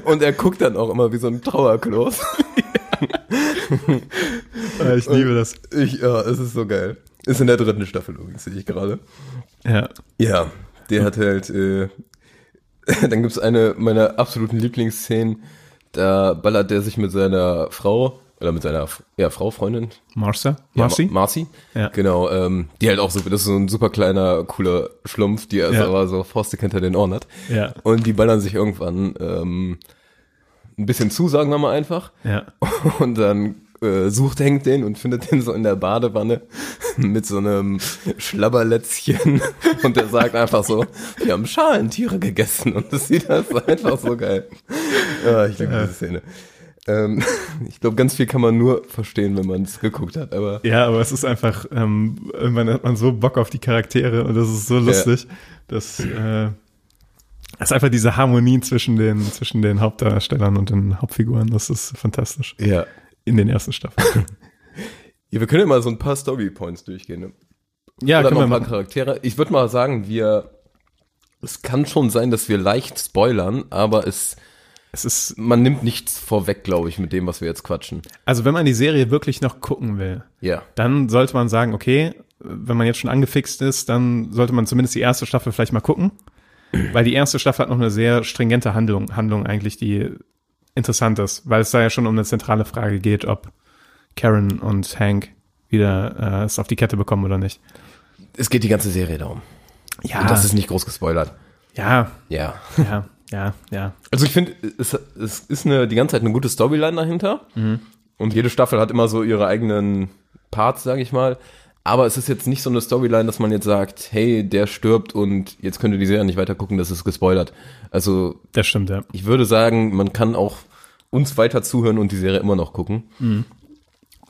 Und er guckt dann auch immer wie so ein Trauerklos. äh, ich liebe das. Ich, ja, es ist so geil. Ist in der dritten Staffel übrigens, sehe ich gerade. Ja. Ja, der hat halt, äh, dann gibt's eine meiner absoluten Lieblingsszenen, da ballert der sich mit seiner Frau, oder mit seiner, ja, Frau, Freundin, Marcia? ja, Marcy? Ma- Marcy, Ja. genau, ähm, die halt auch so, das ist so ein super kleiner, cooler Schlumpf, die er Ja. aber so faustig hinter den Ohren hat. Ja. Und die ballern sich irgendwann ähm, ein bisschen zu, sagen wir mal einfach. Ja. Und dann äh, sucht Hank den und findet den so in der Badewanne mit so einem Schlabberlätzchen und der sagt einfach so, wir haben Schalentiere gegessen und das sieht das einfach so geil. Ja, ich liebe diese Szene. Ähm, ich glaube, ganz viel kann man nur verstehen, wenn man es geguckt hat, aber Ja, aber es ist einfach, ähm, irgendwann hat man so Bock auf die Charaktere und das ist so lustig, dass äh, es ist einfach diese Harmonie zwischen den, zwischen den Hauptdarstellern und den Hauptfiguren, das ist fantastisch. ja. In den ersten Staffeln. ja wir können ja mal so ein paar Story-Points durchgehen. Ne? Ja, Oder können noch ein paar machen. Charaktere. Ich würde mal sagen, wir, es kann schon sein, dass wir leicht spoilern, aber es, Es ist, man nimmt nichts vorweg, glaube ich, mit dem, was wir jetzt quatschen. also wenn man die Serie wirklich noch gucken will, Ja. dann sollte man sagen, okay, wenn man jetzt schon angefixt ist, dann sollte man zumindest die erste Staffel vielleicht mal gucken. Weil die erste Staffel hat noch eine sehr stringente Handlung, Handlung eigentlich, die interessant ist, weil es da ja schon um eine zentrale Frage geht, ob Karen und Hank wieder äh, es auf die Kette bekommen oder nicht. Es geht die ganze Serie darum. Ja, Und das ist nicht groß gespoilert. ja, Ja. ja, ja, ja. Also ich finde, es, es ist eine, die ganze Zeit eine gute Storyline dahinter. Und jede Staffel hat immer so ihre eigenen Parts, sage ich mal. Aber es ist jetzt nicht so eine Storyline, dass man jetzt sagt, hey, der stirbt und jetzt könnt ihr die Serie nicht weiter gucken, das ist gespoilert. Also Das stimmt, ja. ich würde sagen, man kann auch uns weiter zuhören und die Serie immer noch gucken.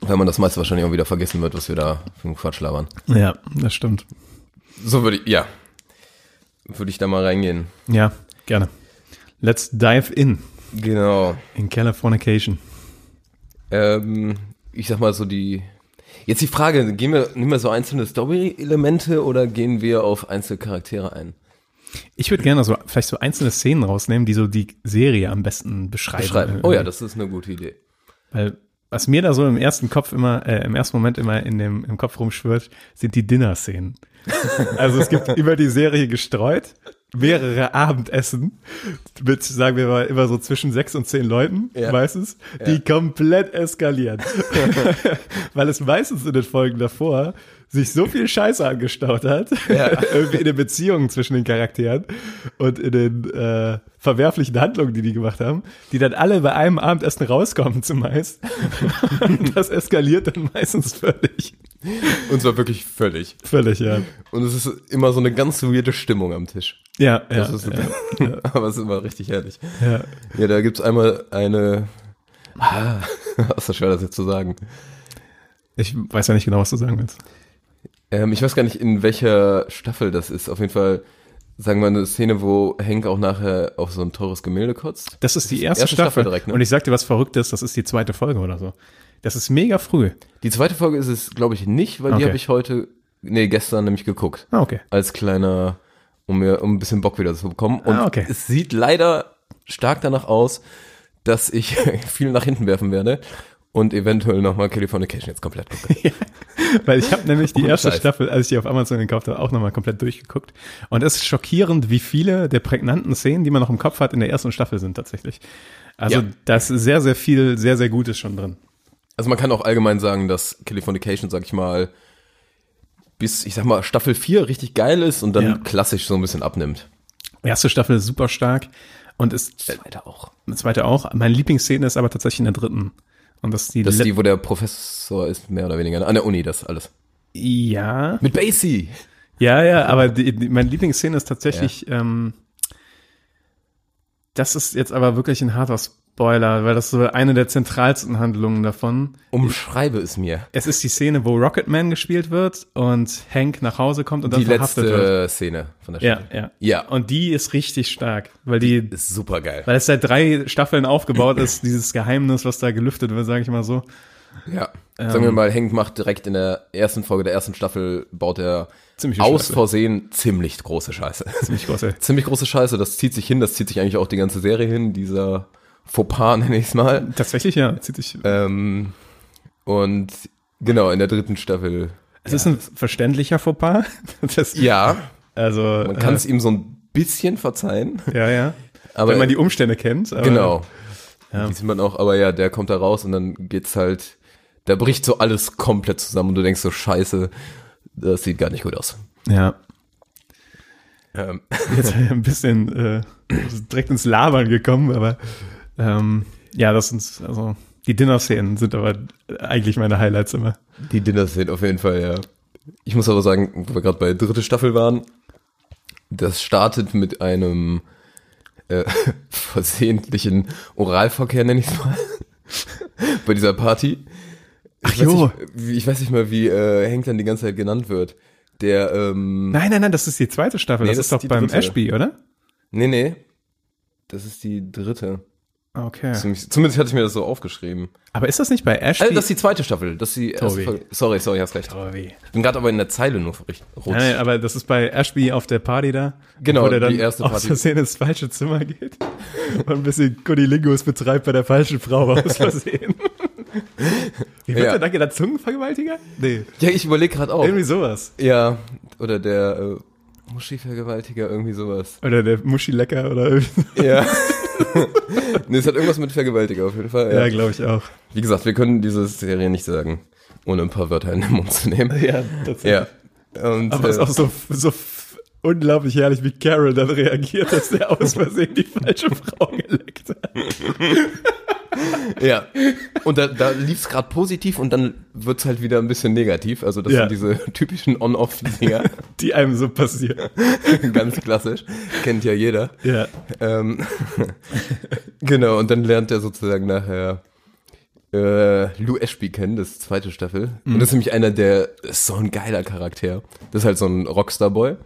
Weil man das meiste wahrscheinlich auch wieder vergessen wird, was wir da für einen Quatsch labern. Ja, das stimmt. So würde ich, ja. Würde ich da mal reingehen. Ja, gerne. Let's dive in. Genau. In Californication. Ähm, ich sag mal so die. Jetzt die Frage, gehen wir, nehmen wir so einzelne Story-Elemente oder gehen wir auf einzelne Charaktere ein? Ich würde gerne so vielleicht so einzelne Szenen rausnehmen, die so die Serie am besten beschreiben. Beschreiben. Oh ja, das ist eine gute Idee. Weil was mir da so im ersten Kopf immer, äh, im ersten Moment immer in dem im Kopf rumschwirrt, sind die Dinner-Szenen. also es gibt über die Serie gestreut mehrere Abendessen mit, sagen wir mal, immer so zwischen sechs und zehn Leuten Ja. meistens, die komplett eskalieren. Weil es meistens in den Folgen davor sich so viel Scheiße angestaut hat, irgendwie in den Beziehungen zwischen den Charakteren und in den äh, verwerflichen Handlungen, die die gemacht haben, die dann alle bei einem Abendessen rauskommen zumeist. Das eskaliert dann meistens völlig. Und zwar wirklich völlig. Völlig, ja. Und es ist immer so eine ganz weirde Stimmung am Tisch. Ja, ja, Das ist, ja, aber es ist immer richtig herrlich. ja. Ja, da gibt's einmal eine. Ah, ist das schwer, das jetzt zu sagen. Ich weiß ja nicht genau, was du sagen willst. Ähm, ich weiß gar nicht, in welcher Staffel das ist. Auf jeden Fall, sagen wir eine Szene, wo Hank auch nachher auf so ein teures Gemälde kotzt. Das ist die erste, erste Staffel. Staffel direkt, ne? Und ich sag dir was Verrücktes, das ist die zweite Folge oder so. Das ist mega früh. Die zweite Folge ist es, glaube ich, nicht, weil die Okay. habe ich heute, nee, gestern nämlich geguckt. Ah, okay. Als kleiner, um mir, um ein bisschen Bock wieder zu bekommen. Und Ah, okay. es sieht leider stark danach aus, dass ich viel nach hinten werfen werde und eventuell nochmal Californication jetzt komplett gucke. Weil ich habe nämlich die erste. Staffel, als ich die auf Amazon gekauft habe, auch nochmal komplett durchgeguckt. Und es ist schockierend, wie viele der prägnanten Szenen, die man noch im Kopf hat, in der ersten Staffel sind tatsächlich. Also Ja. da ist sehr, sehr viel, sehr, sehr Gutes schon drin. Also man kann auch allgemein sagen, dass Californication, sag ich mal, bis, ich sag mal, Staffel 4 richtig geil ist und dann Ja. klassisch so ein bisschen abnimmt. Erste Staffel ist super stark und ist, Zweite auch. zweite auch. Meine Lieblingsszene ist aber tatsächlich in der dritten. Und das ist die, Das ist die, wo der Professor ist, mehr oder weniger, an der Uni, das alles. Ja. Mit Basie. Ja, ja, aber die, die, meine Lieblingsszene ist tatsächlich, ähm, das ist jetzt aber wirklich ein harter Spoiler, weil das ist so eine der zentralsten Handlungen davon. Umschreibe es mir. Es ist die Szene, wo Rocketman gespielt wird und Hank nach Hause kommt und dann Die verhaftet letzte wird. Szene von der Ja, Staffel. ja. Ja. Und die ist richtig stark, weil die, Ist super geil. weil es seit drei Staffeln aufgebaut ist, dieses Geheimnis, was da gelüftet wird, sage ich mal so. Ja. Ähm. Sagen wir mal, Hank macht direkt in der ersten Folge der ersten Staffel, baut er aus Scheiße. Versehen ziemlich große Scheiße. Ziemlich große. ziemlich große Scheiße, das zieht sich hin, das zieht sich eigentlich auch die ganze Serie hin, dieser Fauxpas nenne ich es mal. Tatsächlich, ja, zieht sich. Ähm, und genau, in der dritten Staffel. Es ist ein verständlicher Fauxpas. Das, Ja, also, man kann es ihm so ein bisschen verzeihen. äh, ja, ja. Aber Wenn man die Umstände kennt. Aber, genau. Ja. Die sieht man auch, aber ja, der kommt da raus und dann geht's halt, da bricht so alles komplett zusammen und du denkst so, scheiße, das sieht gar nicht gut aus. Ja. Ähm, Jetzt ein bisschen äh, direkt ins Labern gekommen, aber ähm, ja, das sind, also die Dinner-Szenen sind aber eigentlich meine Highlights immer. die Dinner-Szene auf jeden Fall, ja. Ich muss aber sagen, wo wir gerade bei dritte Staffel waren, das startet mit einem äh, versehentlichen Oralverkehr, nenne ich es mal, bei dieser Party. Ach ich weiß jo. Nicht, ich weiß nicht mal, wie äh, Hank dann die ganze Zeit genannt wird. Der, ähm, Nein, nein, nein, das ist die zweite Staffel. Nee, das, das ist doch beim dritte. Ashby, oder? nee, nee, das ist die dritte. Okay. Zumindest, hatte ich mir das so aufgeschrieben. Aber ist das nicht bei Ashby? Also, das ist die zweite Staffel. Das ist die erste. Folge. Sorry, sorry, hast recht. Tobi. Ich bin gerade aber in der Zeile nur verricht- rutscht. Nein, nein, aber das ist bei Ashby auf der Party da. Genau, wo der dann die erste aus Party. Versehen ins falsche Zimmer geht und ein bisschen Kunilingus betreibt bei der falschen Frau aus Versehen. Wie wird Ja. der da genannt? Zungenvergewaltiger? Nee, Ja, ich überlege gerade auch. irgendwie sowas. Ja, oder der äh, Muschi-Vergewaltiger, irgendwie sowas. Oder der Muschi-Lecker oder irgendwie. Ja. nee, es hat irgendwas mit Vergewaltiger auf jeden Fall. Ja, Ja. glaube ich auch. Wie gesagt, wir können diese Serie nicht sagen, ohne ein paar Wörter in den Mund zu nehmen. Ja, tatsächlich. Ja. Und, Aber es ist äh, auch so, so unglaublich herrlich, wie Carol dann reagiert, dass der aus Versehen die falsche Frau geleckt hat. Ja. Und da, da lief es gerade positiv und dann wird's halt wieder ein bisschen negativ. Also das Ja. sind diese typischen On-Off-Dinger. Die einem so passieren. Ganz klassisch. Kennt ja jeder. Ja. Ähm, genau, und dann lernt er sozusagen nachher äh, Lou Ashby kennen, das ist zweite Staffel. Und das ist nämlich einer, der ist so ein geiler Charakter. Das ist halt so ein Rockstar-Boy.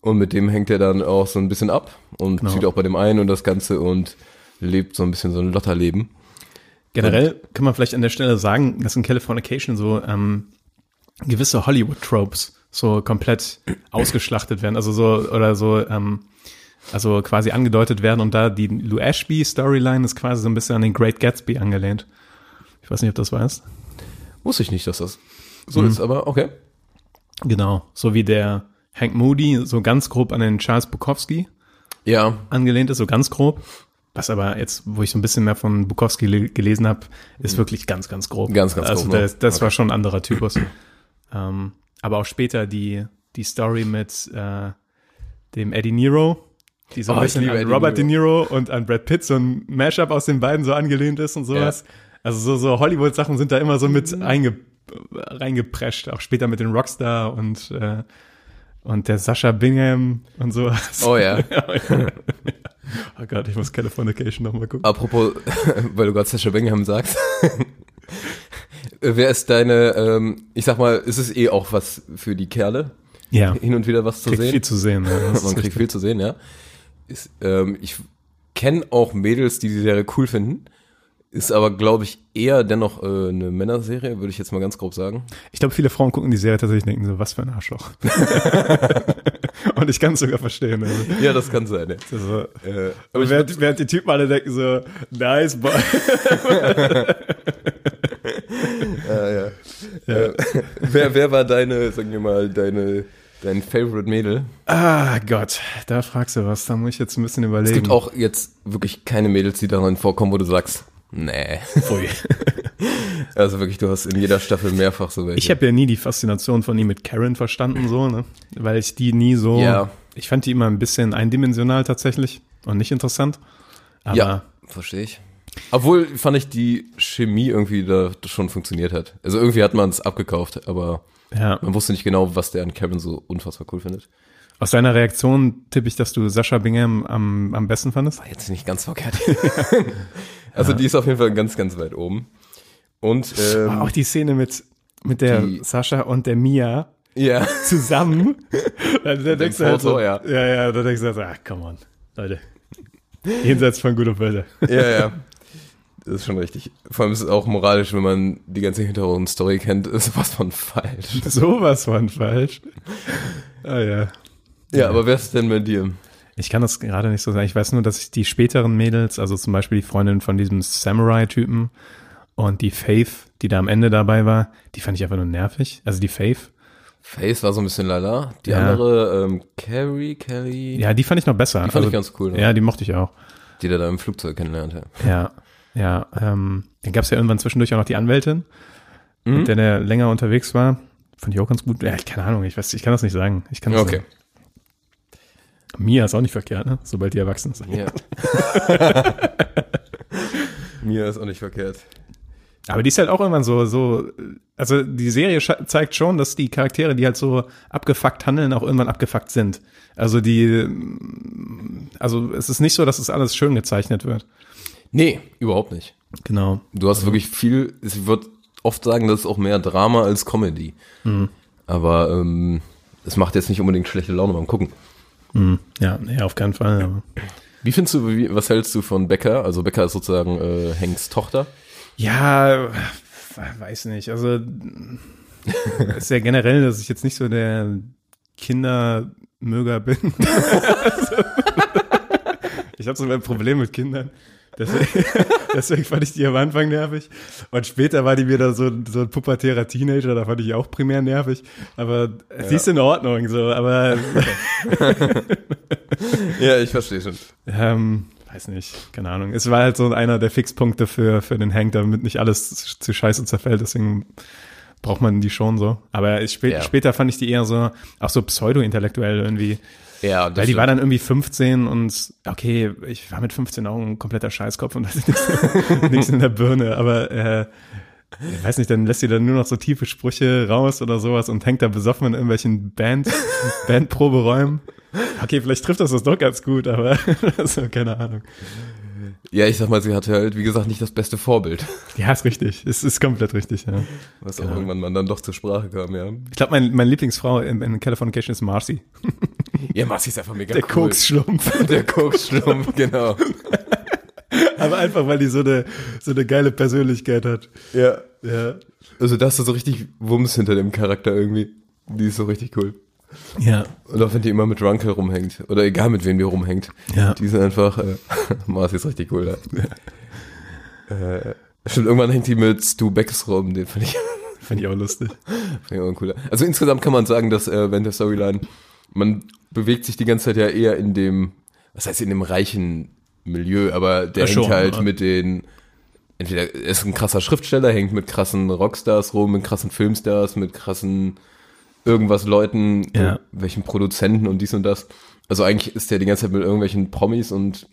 Und mit dem hängt er dann auch so ein bisschen ab und Genau. zieht auch bei dem ein und das Ganze und lebt so ein bisschen so ein Lotterleben. Generell kann man vielleicht an der Stelle sagen, dass in Californication so ähm, gewisse Hollywood-Tropes so komplett ausgeschlachtet werden, also so oder so, ähm, also quasi angedeutet werden und da die Lou Ashby Storyline ist quasi so ein bisschen an den Great Gatsby angelehnt. Ich weiß nicht, ob das weißt. Wusste ich nicht, dass das so Mhm. ist, aber okay. Genau, so wie der Hank Moody so ganz grob an den Charles Bukowski Ja, angelehnt ist, so ganz grob. Was aber jetzt, wo ich so ein bisschen mehr von Bukowski le- gelesen habe, ist wirklich ganz, ganz grob. Mhm. Ganz, ganz also grob, ne? Das, das war schon ein anderer Typus. ähm, aber auch später die, die Story mit äh, dem Eddie Nero, die so ein Oh, ich bisschen an Eddie Robert Nero. De Niro und an Brad Pitt so ein Mashup aus den beiden so angelehnt ist und sowas. Also so, so Hollywood-Sachen sind da immer so mit Mhm. einge, reingeprescht, auch später mit den Rockstar und äh, und der Sascha Bingham und sowas. oh ja. Oh Gott, ich muss Californication nochmal gucken. Apropos, weil du gerade Sascha Bingham sagst. Wer ist deine, ähm, ich sag mal, ist es eh auch was für die Kerle? Ja, Hin und wieder was zu kriegt sehen? viel zu sehen. Ja, Man kriegt richtig. viel zu sehen, ja. Ist, ähm, ich kenne auch Mädels, die die Serie cool finden. Ist aber, glaube ich, eher dennoch äh, eine Männerserie, würde ich jetzt mal ganz grob sagen. Ich glaube, viele Frauen gucken die Serie tatsächlich und denken so, was für ein Arschloch. und ich kann es sogar verstehen. Also, Ja, das kann sein, ja. also, Äh, aber während, während die Typen alle denken so, nice boy. Ja, ja. Äh, wer, wer war deine, sagen wir mal, deine, dein Favorite Mädel? ah Gott, da fragst du was, da muss ich jetzt ein bisschen überlegen. Es gibt auch jetzt wirklich keine Mädels, die darin vorkommen, wo du sagst, nee. Pfui. Also wirklich, du hast in jeder Staffel mehrfach so welche. Ich habe ja nie die Faszination von ihm mit Karen verstanden, so, ne? Weil ich die nie so. Ja. Ich fand die immer ein bisschen eindimensional tatsächlich und nicht interessant. Aber ja, verstehe ich. Obwohl fand ich die Chemie irgendwie da schon funktioniert hat. Also irgendwie hat man es abgekauft, aber Ja. man wusste nicht genau, was der an Kevin so unfassbar cool findet. Aus deiner Reaktion tippe ich, dass du Sascha Bingham am, am besten fandest. Jetzt nicht ganz verkehrt. also die ist auf jeden Fall ganz, ganz weit oben. Und ähm, auch die Szene mit, mit der Die- Sascha und der Mia ja, zusammen. da, da denkst du halt so, ja. ja. ja, ja, da denkst du halt so, ach, come on, Leute. Jenseits von Gut und Böse. ja, ja. Das ist schon richtig. Vor allem ist es auch moralisch, wenn man die ganze Hintergrundstory kennt, ist was von falsch. Sowas von falsch. Ah ja. Ja, aber wer ist denn bei dir? Ich kann das gerade nicht so sagen. Ich weiß nur, dass ich die späteren Mädels, also zum Beispiel die Freundin von diesem Samurai-Typen und die Faith, die da am Ende dabei war, die fand ich einfach nur nervig. Also die Faith. Face war so ein bisschen lala. Die Ja. andere, ähm, Carrie, Kelly, Ja, die fand ich noch besser. die fand also, ich ganz cool. Ne? Ja, die mochte ich auch. Die der da im Flugzeug kennenlernte. Ja, ja. Ähm, dann gab es ja irgendwann zwischendurch auch noch die Anwältin, Mhm. mit der der länger unterwegs war. Fand ich auch ganz gut. Ja, keine Ahnung, ich weiß, ich kann das nicht sagen. Ich kann das Okay. Sagen. Mia ist auch nicht verkehrt, ne? Sobald die erwachsen ist. Ja. Mir ist auch nicht verkehrt. Aber die ist halt auch irgendwann so, so, also die Serie zeigt schon, dass die Charaktere, die halt so abgefuckt handeln, auch irgendwann abgefuckt sind. Also die, also es ist nicht so, dass es alles schön gezeichnet wird. Nee, überhaupt nicht. Genau. Du hast wirklich viel, ich würde oft sagen, das ist auch mehr Drama als Comedy. Aber ähm, es macht jetzt nicht unbedingt schlechte Laune beim Gucken. Ja, nee, auf keinen Fall. Aber. Wie findest du, wie, was hältst du von Becker? Also Becker ist sozusagen äh, Hanks Tochter. Ja, weiß nicht. Also ist ja generell, dass ich jetzt nicht so der Kindermöger bin. also, ich habe so ein Problem mit Kindern. Deswegen, deswegen fand ich die am Anfang nervig. Und später war die wieder so, so ein pubertärer Teenager, da fand ich auch primär nervig. Aber sie ist in Ordnung, so, aber Ja, ich verstehe schon. ähm, weiß nicht, keine Ahnung. Es war halt so einer der Fixpunkte für, für den Hank, damit nicht alles zu scheiße zerfällt, deswegen braucht man die schon so. Aber spä Ja. später fand ich die eher so, auch so pseudo-intellektuell irgendwie. Ja, Weil die stimmt. war dann irgendwie 15 und okay, ich war mit 15 auch ein kompletter Scheißkopf und hatte nichts, nichts in der Birne, aber äh, ich weiß nicht, dann lässt sie dann nur noch so tiefe Sprüche raus oder sowas und hängt da besoffen in irgendwelchen Band, Bandproberäumen. Okay, vielleicht trifft das das doch ganz gut, aber also, keine Ahnung. Ja, ich sag mal, sie hatte halt, wie gesagt, nicht das beste Vorbild. Ja, ist richtig. Es ist komplett richtig, ja. Was auch irgendwann mal dann doch zur Sprache kam, ja. Ich glaube, mein, meine Lieblingsfrau in, in Californication ist Marcy. Ja, Marcy ist einfach mega Der cool. Koksschlumpf. Der Koksschlumpf, genau. Aber einfach, weil die so eine, so eine geile Persönlichkeit hat. Ja. Ja. Also da hast du so richtig Wumms hinter dem Charakter irgendwie. Die ist so richtig cool. Ja. Und auch wenn die immer mit Runkel rumhängt. Oder egal mit wem die rumhängt. Ja. Die sind einfach, äh, Marcy ist richtig cool, ja. Äh, stimmt, irgendwann hängt die mit Stu Becks rum, den fand ich, Finde ich auch lustig. fand ich auch cooler. Also insgesamt kann man sagen, dass äh, während der Storyline, man bewegt sich die ganze Zeit ja eher in dem, was heißt in dem reichen Milieu, aber der Ja, hängt schon, halt ja. mit den, entweder er ist ein krasser Schriftsteller, hängt mit krassen Rockstars rum, mit krassen Filmstars, mit krassen irgendwas Leuten, Ja. welchen Produzenten und dies und das. Also eigentlich ist der die ganze Zeit mit irgendwelchen Promis und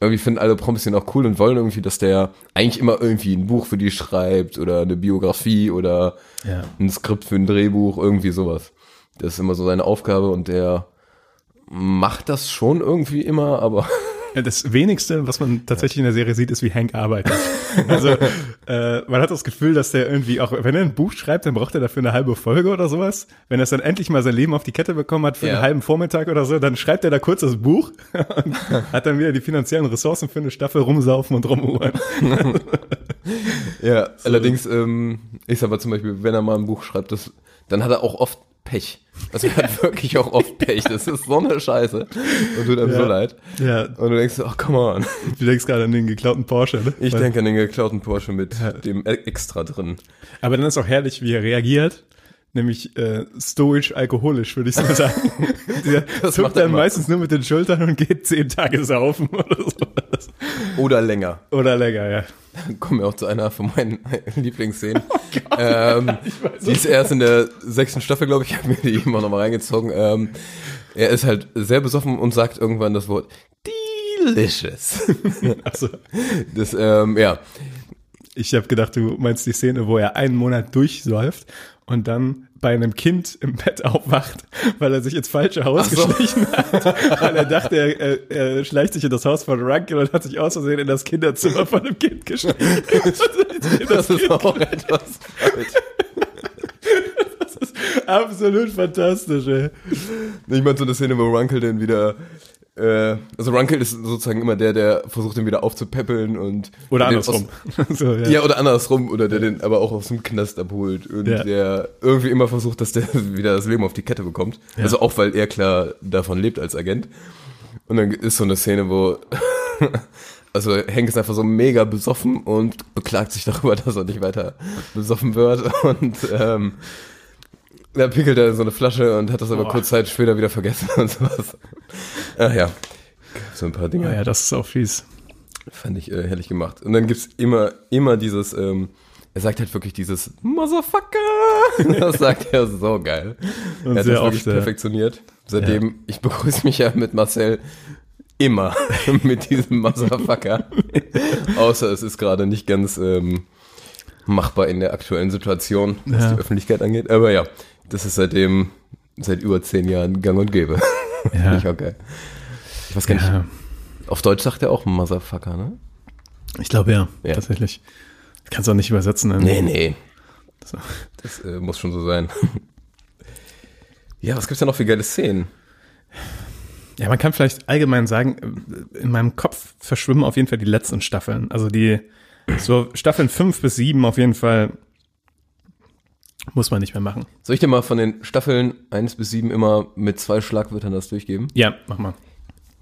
irgendwie finden alle Promis den auch cool und wollen irgendwie, dass der eigentlich immer irgendwie ein Buch für die schreibt oder eine Biografie oder Ja. ein Skript für ein Drehbuch, irgendwie sowas. Das ist immer so seine Aufgabe und der macht das schon irgendwie immer, aber Das wenigste, was man tatsächlich in der Serie sieht, ist, wie Hank arbeitet. Also äh, man hat das Gefühl, dass der irgendwie auch, wenn er ein Buch schreibt, dann braucht er dafür eine halbe Folge oder sowas. Wenn er es dann endlich mal sein Leben auf die Kette bekommen hat für Ja. einen halben Vormittag oder so, dann schreibt er da kurz das Buch und hat dann wieder die finanziellen Ressourcen für eine Staffel rumsaufen und rumhuren. ja, allerdings, ähm, ich sag mal zum Beispiel, wenn er mal ein Buch schreibt, das, dann hat er auch oft Pech. Also er hat wirklich auch oft Pech. Das ist so eine Scheiße. Und tut einem so leid. Ja, Und du denkst, ach, come on. du denkst gerade an den geklauten Porsche, ne? Ich denke an den geklauten Porsche mit dem E- Extra drin. Aber dann ist auch herrlich, wie er reagiert. Nämlich äh, stoisch alkoholisch, würde ich mal sagen. Der Das zuckt macht er dann immer. meistens nur mit den Schultern und geht zehn Tage saufen oder so. Oder länger. Oder länger, ja. Kommen wir auch zu einer von meinen Lieblingsszenen. Oh ähm, die ist erst in der sechsten Staffel, glaube ich, ich habe mir die immer noch mal reingezogen. Ähm, er ist halt sehr besoffen und sagt irgendwann das Wort delicious. Also, Das, ähm, ja. ich habe gedacht, du meinst die Szene, wo er einen Monat durchsäuft und dann bei einem Kind im Bett aufwacht, weil er sich ins falsche Haus so. geschlichen hat. weil er dachte, er, er, er schleicht sich in das Haus von Runkel und hat sich aus Versehen in das Kinderzimmer von einem Kind geschlichen. Das ist auch etwas falsch. Absolut fantastisch, ey. Ich meine so eine Szene, wo Runkle dann wieder, also Runkle ist sozusagen immer der, der versucht, den wieder aufzupäppeln und Oder andersrum. Aus, so, ja. ja, oder andersrum, oder der den aber auch aus dem Knast abholt und Ja. der irgendwie immer versucht, dass der wieder das Leben auf die Kette bekommt. Also auch, weil er klar davon lebt als Agent. Und dann ist so eine Szene, wo also Hank ist einfach so mega besoffen und beklagt sich darüber, dass er nicht weiter besoffen wird und ähm, da pickelt er in so eine Flasche und hat das aber Boah. kurz Zeit später wieder vergessen und sowas. Ach ja, so ein paar Dinge. Oh ja, das ist auch fies. Fand ich äh, herrlich gemacht. Und dann gibt's immer, immer dieses, ähm, er sagt halt wirklich dieses Motherfucker. Das sagt er so geil. Und er hat sehr das wirklich oft, ja. perfektioniert. Seitdem, ich begrüße mich ja mit Marcel immer mit diesem Motherfucker. Außer es ist gerade nicht ganz ähm, machbar in der aktuellen Situation, was Ja. die Öffentlichkeit angeht. Aber ja, das ist seitdem, seit über zehn Jahren gang und gäbe. Ja. Ich geil. Ich weiß gar nicht, Ja, auf Deutsch sagt er auch Motherfucker, ne? ich glaube ja, Ja. tatsächlich. Kannst du auch nicht übersetzen. Ne? Nee, nee. So. Das äh, muss schon so sein. ja, was gibt's da noch für geile Szenen? Ja, man kann vielleicht allgemein sagen, äh, in meinem Kopf verschwimmen auf jeden Fall die letzten Staffeln. Also die, so Staffeln fünf bis sieben auf jeden Fall muss man nicht mehr machen. Soll ich dir mal von den Staffeln 1 bis 7 immer mit zwei Schlagwörtern das durchgeben? Ja, mach mal.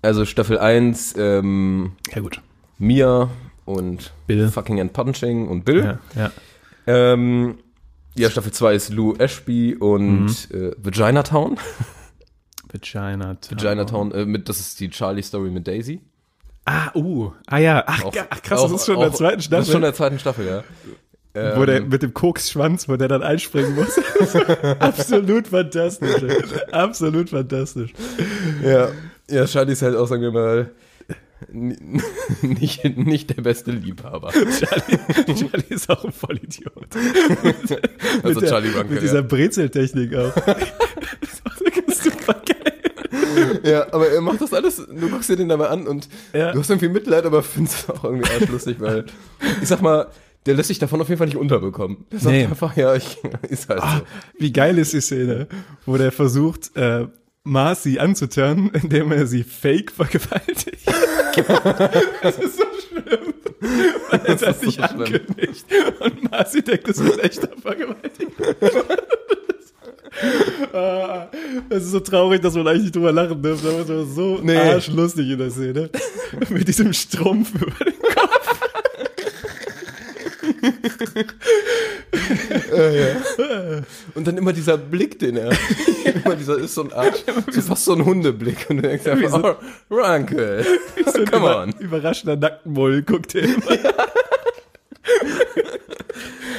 Also Staffel 1, ähm, Ja, gut. Mia und Bill. Fucking and Punching und Bill. Ja, ja. Ähm, ja, Staffel 2 ist Lou Ashby und Mhm. äh, Vagina Town. Vagina Town. Vagina Town, äh, mit, das ist die Charlie-Story mit Daisy. Ah, uh. Ah ja. Ach, Auch- ach krass, das auch- ist schon in der zweiten Das Staffel. ist schon in der zweiten Staffel, ja. Wo der Ähm, mit dem Koksschwanz, wo der dann einspringen muss. Absolut fantastisch. ey. Absolut fantastisch. Ja, ja, Charlie ist halt auch, sagen wir mal, nicht, nicht der beste Liebhaber. Charlie, Charlie ist auch ein Vollidiot. Also mit der, Charlie Bunker, Mit dieser ja. Brezeltechnik auch. das ist super geil. Ja, aber er macht das alles, du guckst dir den dabei an und Ja. du hast irgendwie Mitleid, aber findest es auch irgendwie arschlustig, weil, ich sag mal, der lässt sich davon auf jeden Fall nicht unterbekommen. Der sagt Nee. einfach, ja, ich, ist halt Ah, so. wie geil ist die Szene, wo der versucht, äh, Marcy anzuturnen, indem er sie fake vergewaltigt. das ist so schlimm. Weil er das, ist so nicht ankündigt. Und Marcy denkt, das ist echter Vergewaltigung. Ah, Das ist so traurig, dass man eigentlich nicht drüber lachen dürfte, aber es war so Nee. arschlustig in der Szene. Mit diesem Strumpf über den. Und dann immer dieser Blick, den er, immer dieser, ist so ein Art, so fast so ein Hundeblick. Und du denkst wie so- einfach, oh, Ranke, So come über, on. überraschender Nackenmull guckt er immer.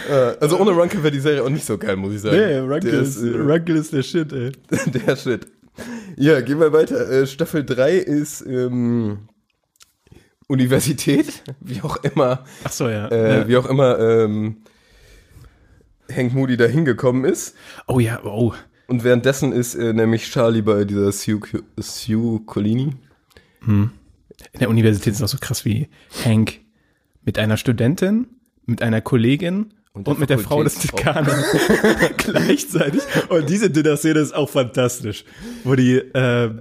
Äh, Also ohne Ranke wäre die Serie auch nicht so geil, muss ich sagen. Nee, Runkle Der ist, äh, Runkle ist der Shit, ey. Der Shit. Ja, gehen wir weiter. Äh, Staffel 3 ist ähm, Universität, wie auch immer, Ach so, ja. äh, ja. wie auch immer ähm, Hank Moody da hingekommen ist. Oh ja, oh. Und währenddessen ist äh, nämlich Charlie bei dieser Sue, Sue Colini. In der Universität ist auch so krass wie Hank mit einer Studentin, mit einer Kollegin und, der mit der Frau des. Dekanen gleichzeitig. Und diese Dinner-Szene ist auch fantastisch. Wo die, äh,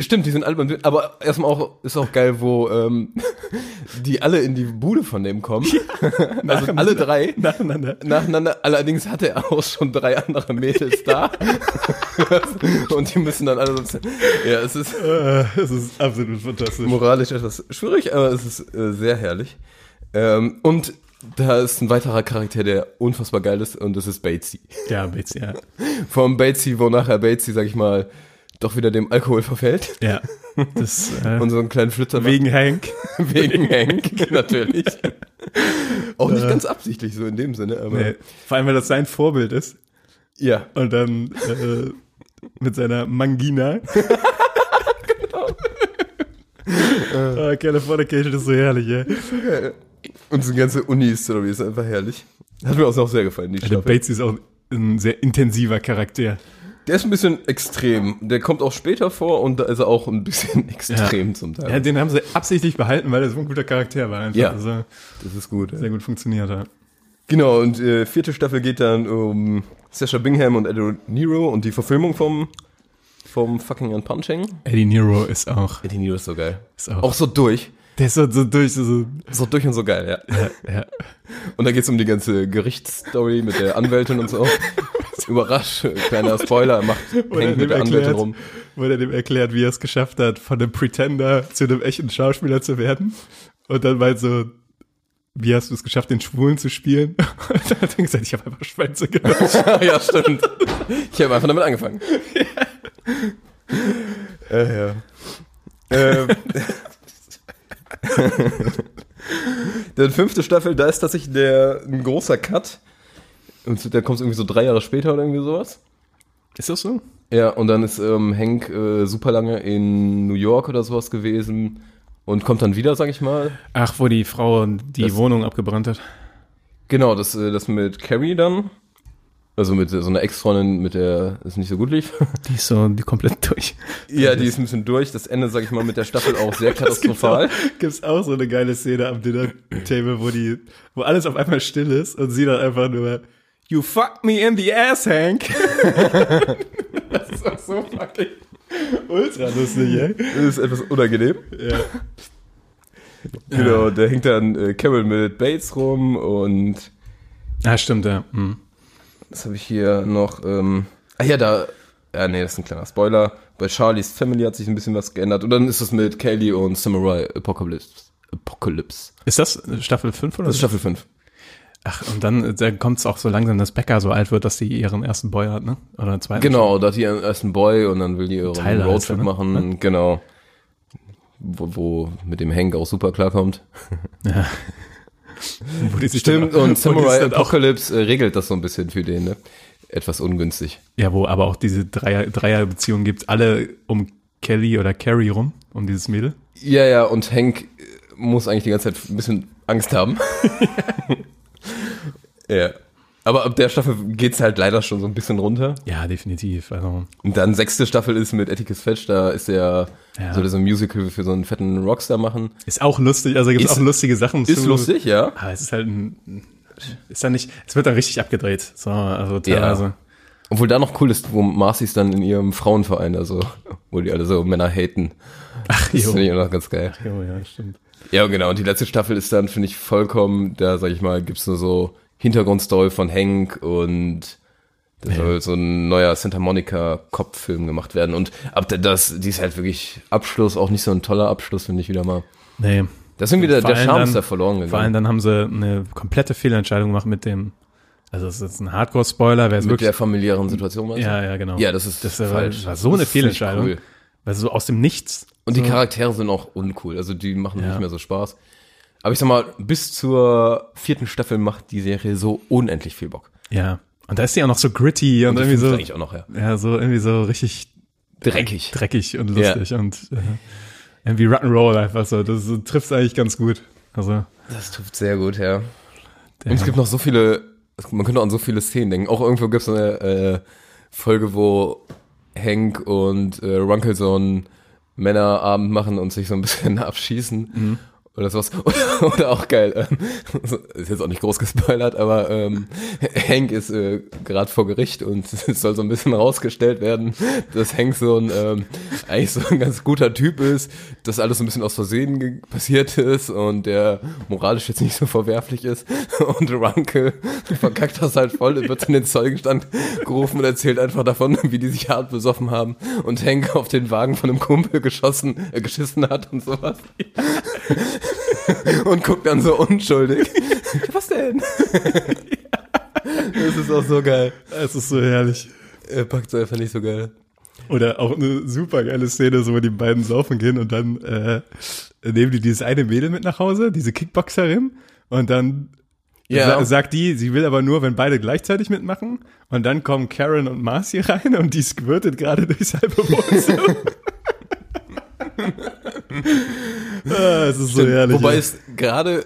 Stimmt, die sind alle beim aber erstmal auch ist auch geil, wo ähm, die alle in die Bude von dem kommen. also alle drei nacheinander. nacheinander. Allerdings hatte er auch schon drei andere Mädels da. Und die müssen dann alle so. Ja, es ist Äh, das ist absolut fantastisch. moralisch etwas schwierig, aber es ist äh, sehr herrlich. Ähm, und da ist ein weiterer Charakter, der unfassbar geil ist, und das ist Batesy. Ja, Bitz, ja. Vom Batesy, wo nachher Batesy, sag ich mal, doch wieder dem Alkohol verfällt. Ja. Das, äh, Und so einen kleinen Flitzer wegen Hank. Wegen Hank, natürlich. Auch nicht ganz absichtlich so in dem Sinne, aber Nee. Vor allem, weil das sein Vorbild ist. ja. Und dann äh, mit seiner Mangina. oh, Californication ist so herrlich, ey. Und diese ganze Uni-Story ist einfach herrlich. Hat mir auch sehr gefallen, die Der Staffel. Bates ist auch ein sehr intensiver Charakter. Der ist ein bisschen extrem. Der kommt auch später vor und da ist er auch ein bisschen extrem zum Teil. Ja, den haben sie absichtlich behalten, weil er so ein guter Charakter war. Einfach. Ja. Also, das ist gut. sehr gut funktioniert hat. Genau, und äh, vierte Staffel geht dann um Sasha Bingham und Eddie Nero und die Verfilmung vom, vom fucking Unpunching. Eddie Nero ist auch, Eddie Nero ist so geil. ist auch, Auch so durch. der ist so, so durch, so, so So durch und so geil, ja. ja, ja. Und da geht's um die ganze Gerichtsstory mit der Anwältin und so. Überrasch, kleiner Spoiler, er macht, hängt mit der Anwältin erklärt, rum. wo er dem erklärt, wie er es geschafft hat, von einem Pretender zu einem echten Schauspieler zu werden. Und dann meint so, wie hast du es geschafft, den Schwulen zu spielen? Und dann hat er gesagt, ich habe einfach Schwänze genommen. ja, stimmt. Ich habe einfach damit angefangen. Äh, ja. Ähm. Der fünfte Staffel, da ist tatsächlich der, ein großer Cut. Und der kommt irgendwie so drei Jahre später oder irgendwie sowas. Ist das so? Ja, und dann ist ähm, Hank äh, super lange in New York oder sowas gewesen und kommt dann wieder, sag ich mal. Ach, wo die Frau die Das- Wohnung abgebrannt hat. Genau, das, äh, das mit Carrie dann. Also mit so einer Ex-Freundin, mit der es nicht so gut lief. Die ist so die komplett durch. Ja, die ist ein bisschen durch. Das Ende, sag ich mal, mit der Staffel auch sehr katastrophal. Gibt's auch so eine geile Szene am Dinner-Table, wo die, wo alles auf einmal still ist und sie dann einfach nur, You fucked me in the ass, Hank. das ist auch so fucking ultra lustig, ey. Das ist etwas unangenehm. Ja. Genau, der hängt dann äh, Carol mit Bates rum und Ah, stimmt, ja. Hm. was habe ich hier noch? Ähm, ah ja, da, ja nee, das ist ein kleiner Spoiler. Bei Charlies Family hat sich ein bisschen was geändert und dann ist es mit Kaylee und Samurai Apocalypse. Apocalypse. Ist das Staffel 5 oder Das ist? Staffel 5. Ach, und dann, äh, dann kommt es auch so langsam, dass Becca so alt wird, dass sie ihren ersten Boy hat, ne? Oder einen zweiten. Genau, da hat die ihren ersten Boy und dann will die ihren Roadtrip ne? machen. Genau. Wo, wo mit dem Hank auch super klarkommt. Wo die sich Stimmt, dann, und Samurai dann auch, Apocalypse äh, regelt das so ein bisschen für den, ne? Etwas ungünstig. ja, wo aber auch diese Dreier, Dreierbeziehung gibt, alle um Kelly oder Carrie rum, um dieses Mädel. Ja, ja, und Hank muss eigentlich die ganze Zeit ein bisschen Angst haben. ja. Aber ab der Staffel geht's halt leider schon so ein bisschen runter. Ja, definitiv. Also, Und dann sechste Staffel ist mit Atticus Fetch, da ist er, Ja. soll er so ein Musical für so einen fetten Rockstar machen. ist auch lustig, also gibt es Ist- auch lustige Sachen Ist zu. lustig, ja. Aber es ist halt ein, ist dann nicht, es wird dann richtig abgedreht. So, also teilweise. Obwohl da noch cool ist, wo Marcy's dann in ihrem Frauenverein, also, wo die alle so Männer haten. Ach, Das jo. finde ich auch noch ganz geil. jo. Ja, stimmt. Ja, genau. Und die letzte Staffel ist dann, finde ich, vollkommen, da, sag ich mal, gibt's nur so Hintergrundstory von Hank und da soll so ein neuer Santa Monica Cop-Film gemacht werden. Und ab der, das, die ist halt wirklich Abschluss, auch nicht so ein toller Abschluss, finde ich wieder mal. Nee. Das ist irgendwie der, der Charme dann- ist da verloren gegangen. Vor allem dann haben sie eine komplette Fehlentscheidung gemacht mit dem, also es ist jetzt ein Hardcore-Spoiler, wer es mit wirklich der familiären Situation meinst du? Ja, ja, genau. Ja, das ist das war, falsch. war so eine Das Fehlentscheidung. cool. Weil so aus dem Nichts. Und die so, Charaktere sind auch uncool. Also die machen Ja. nicht mehr so Spaß. Aber ich sag mal, bis zur vierten Staffel macht die Serie so unendlich viel Bock. Ja. Und da ist die auch noch so gritty und, Und irgendwie so, eigentlich auch noch, ja. ja, so irgendwie so richtig Dreckig. dreckig und lustig und äh, irgendwie Rock'n'Roll einfach so. Das so, trifft eigentlich ganz gut. Also, Das trifft sehr gut, ja. der, Und es gibt noch so viele, man könnte auch an so viele Szenen denken. Auch irgendwo gibt es eine äh, Folge, wo Hank und äh, Runkle so einen Männerabend machen und sich so ein bisschen abschießen. Oder sowas. Oder, auch geil. ähm, Ist jetzt auch nicht groß gespoilert, aber ähm, Hank ist äh, gerade vor Gericht und es soll so ein bisschen rausgestellt werden, dass Hank so ein ähm, eigentlich so ein ganz guter Typ ist, dass alles so ein bisschen aus Versehen passiert ist und der moralisch jetzt nicht so verwerflich ist. Und Runkle verkackt das halt voll, wird in den Zeugenstand gerufen und erzählt einfach davon, wie die sich hart besoffen haben und Hank auf den Wagen von einem Kumpel geschossen, äh, geschissen hat und sowas. und guckt dann so unschuldig. Was denn? Das ist auch so geil. es ist so herrlich. Er packt es einfach nicht so geil. Oder auch eine super geile Szene, so wo die beiden saufen gehen und dann äh, nehmen die dieses eine Mädel mit nach Hause, diese Kickboxerin, und dann Ja. sa sagt die, sie will aber nur, wenn beide gleichzeitig mitmachen. Und dann kommen Karen und Marcy rein und die squirtet gerade durchs halbe Wohnzimmer. Ah, es ist so herrlich. Wobei ja. es gerade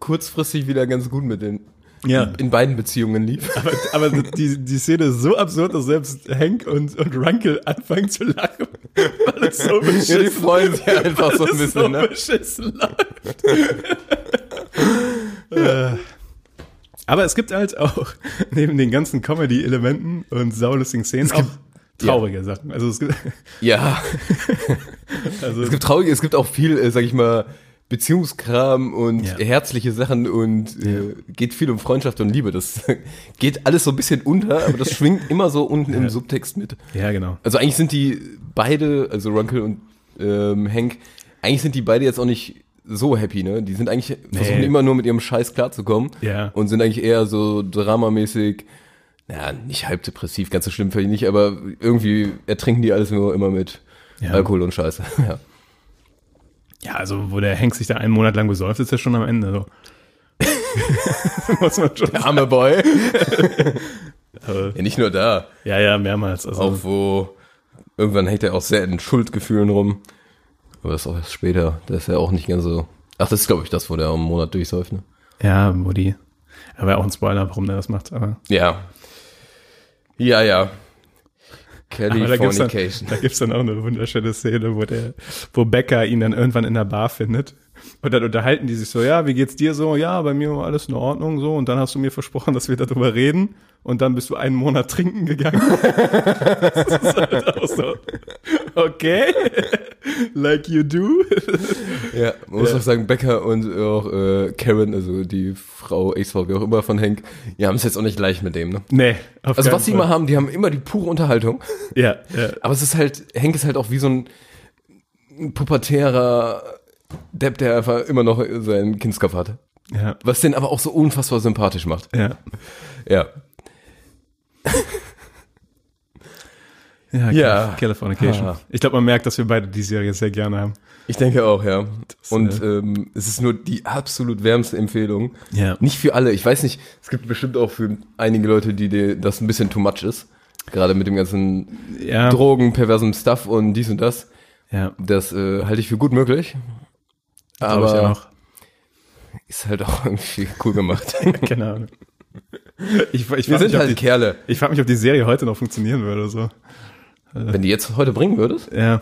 kurzfristig wieder ganz gut mit den Ja. in beiden Beziehungen lief. Aber, aber die, die Szene ist so absurd, dass selbst Hank und, und Runkle anfangen zu lachen. Weil es so beschissen, Ja, die freuen sich einfach so ein bisschen, so ne? beschissen läuft. Äh. Aber es gibt halt auch neben den ganzen Comedy-Elementen und saulustigen Szenen auch traurige Sachen. Also es gibt, Ja, also es gibt traurige, es gibt auch viel, äh, sag ich mal, Beziehungskram und Ja. herzliche Sachen und äh, geht viel um Freundschaft und Liebe. Das geht alles so ein bisschen unter, aber das schwingt immer so unten im Subtext mit. ja genau. Also eigentlich sind die beide, also Runkle und ähm, Hank, eigentlich sind die beide jetzt auch nicht so happy, ne? Die sind eigentlich, versuchen immer nur mit ihrem Scheiß klarzukommen Ja. und sind eigentlich eher so dramamäßig, naja, nicht halb depressiv, ganz so schlimm vielleicht nicht, aber irgendwie ertrinken die alles nur immer mit Ja. Alkohol und Scheiße. Ja. Ja, also wo der Hank sich da einen Monat lang besäuft, ist er schon am Ende. So. Muss man schon Der arme Boy. Ja, nicht nur da, ja, ja, mehrmals. Also, auch wo irgendwann hängt er auch sehr in Schuldgefühlen rum. Aber das ist auch erst später. Da ist er auch nicht ganz so. Ach, das ist, glaube ich, das, wo der am Monat durchsäuft, ne? ja, wo die. Aber auch ein Spoiler, warum der das macht. Aber, Ja. Ja, ja. aber da gibt's dann, Californication. da dann auch eine wunderschöne Szene, wo der, wo Becker ihn dann irgendwann in der Bar findet. Und dann unterhalten die sich so, ja, wie geht's dir so? Ja, bei mir war alles in Ordnung so. Und dann hast du mir versprochen, dass wir darüber reden. Und dann bist du einen Monat trinken gegangen. das ist halt auch so, okay, like you do. Ja, man muss auch sagen, Becker und auch äh, Karen, also die Frau, Ex-Frau, wie auch immer von Hank, die haben es jetzt auch nicht leicht mit dem, ne? nee, auf Also was sie immer haben, die haben immer die pure Unterhaltung. Ja, ja. Aber es ist halt, Hank ist halt auch wie so ein pubertärer Depp, der einfach immer noch seinen Kindskopf hat. Ja, Was den aber auch so unfassbar sympathisch macht. ja. Ja. Ja, Ja. Californication. Ha. Ich glaube, man merkt, dass wir beide die Serie sehr gerne haben. Ich denke auch, ja. Und äh, ähm, es ist nur die absolut wärmste Empfehlung. Ja. Nicht für alle. Ich weiß nicht, es gibt bestimmt auch für einige Leute, die dir das ein bisschen too much ist. Gerade mit dem ganzen Ja. Drogen, perversem Stuff und dies und das. Ja, Das äh, halte ich für gut möglich. ich Aber auch. ist halt auch irgendwie cool gemacht. Keine Ahnung. Ich, ich Wir frage sind mich, halt die- Kerle. ich frag mich, ob die Serie heute noch funktionieren würde. So. Wenn die jetzt heute bringen würdest, Ja.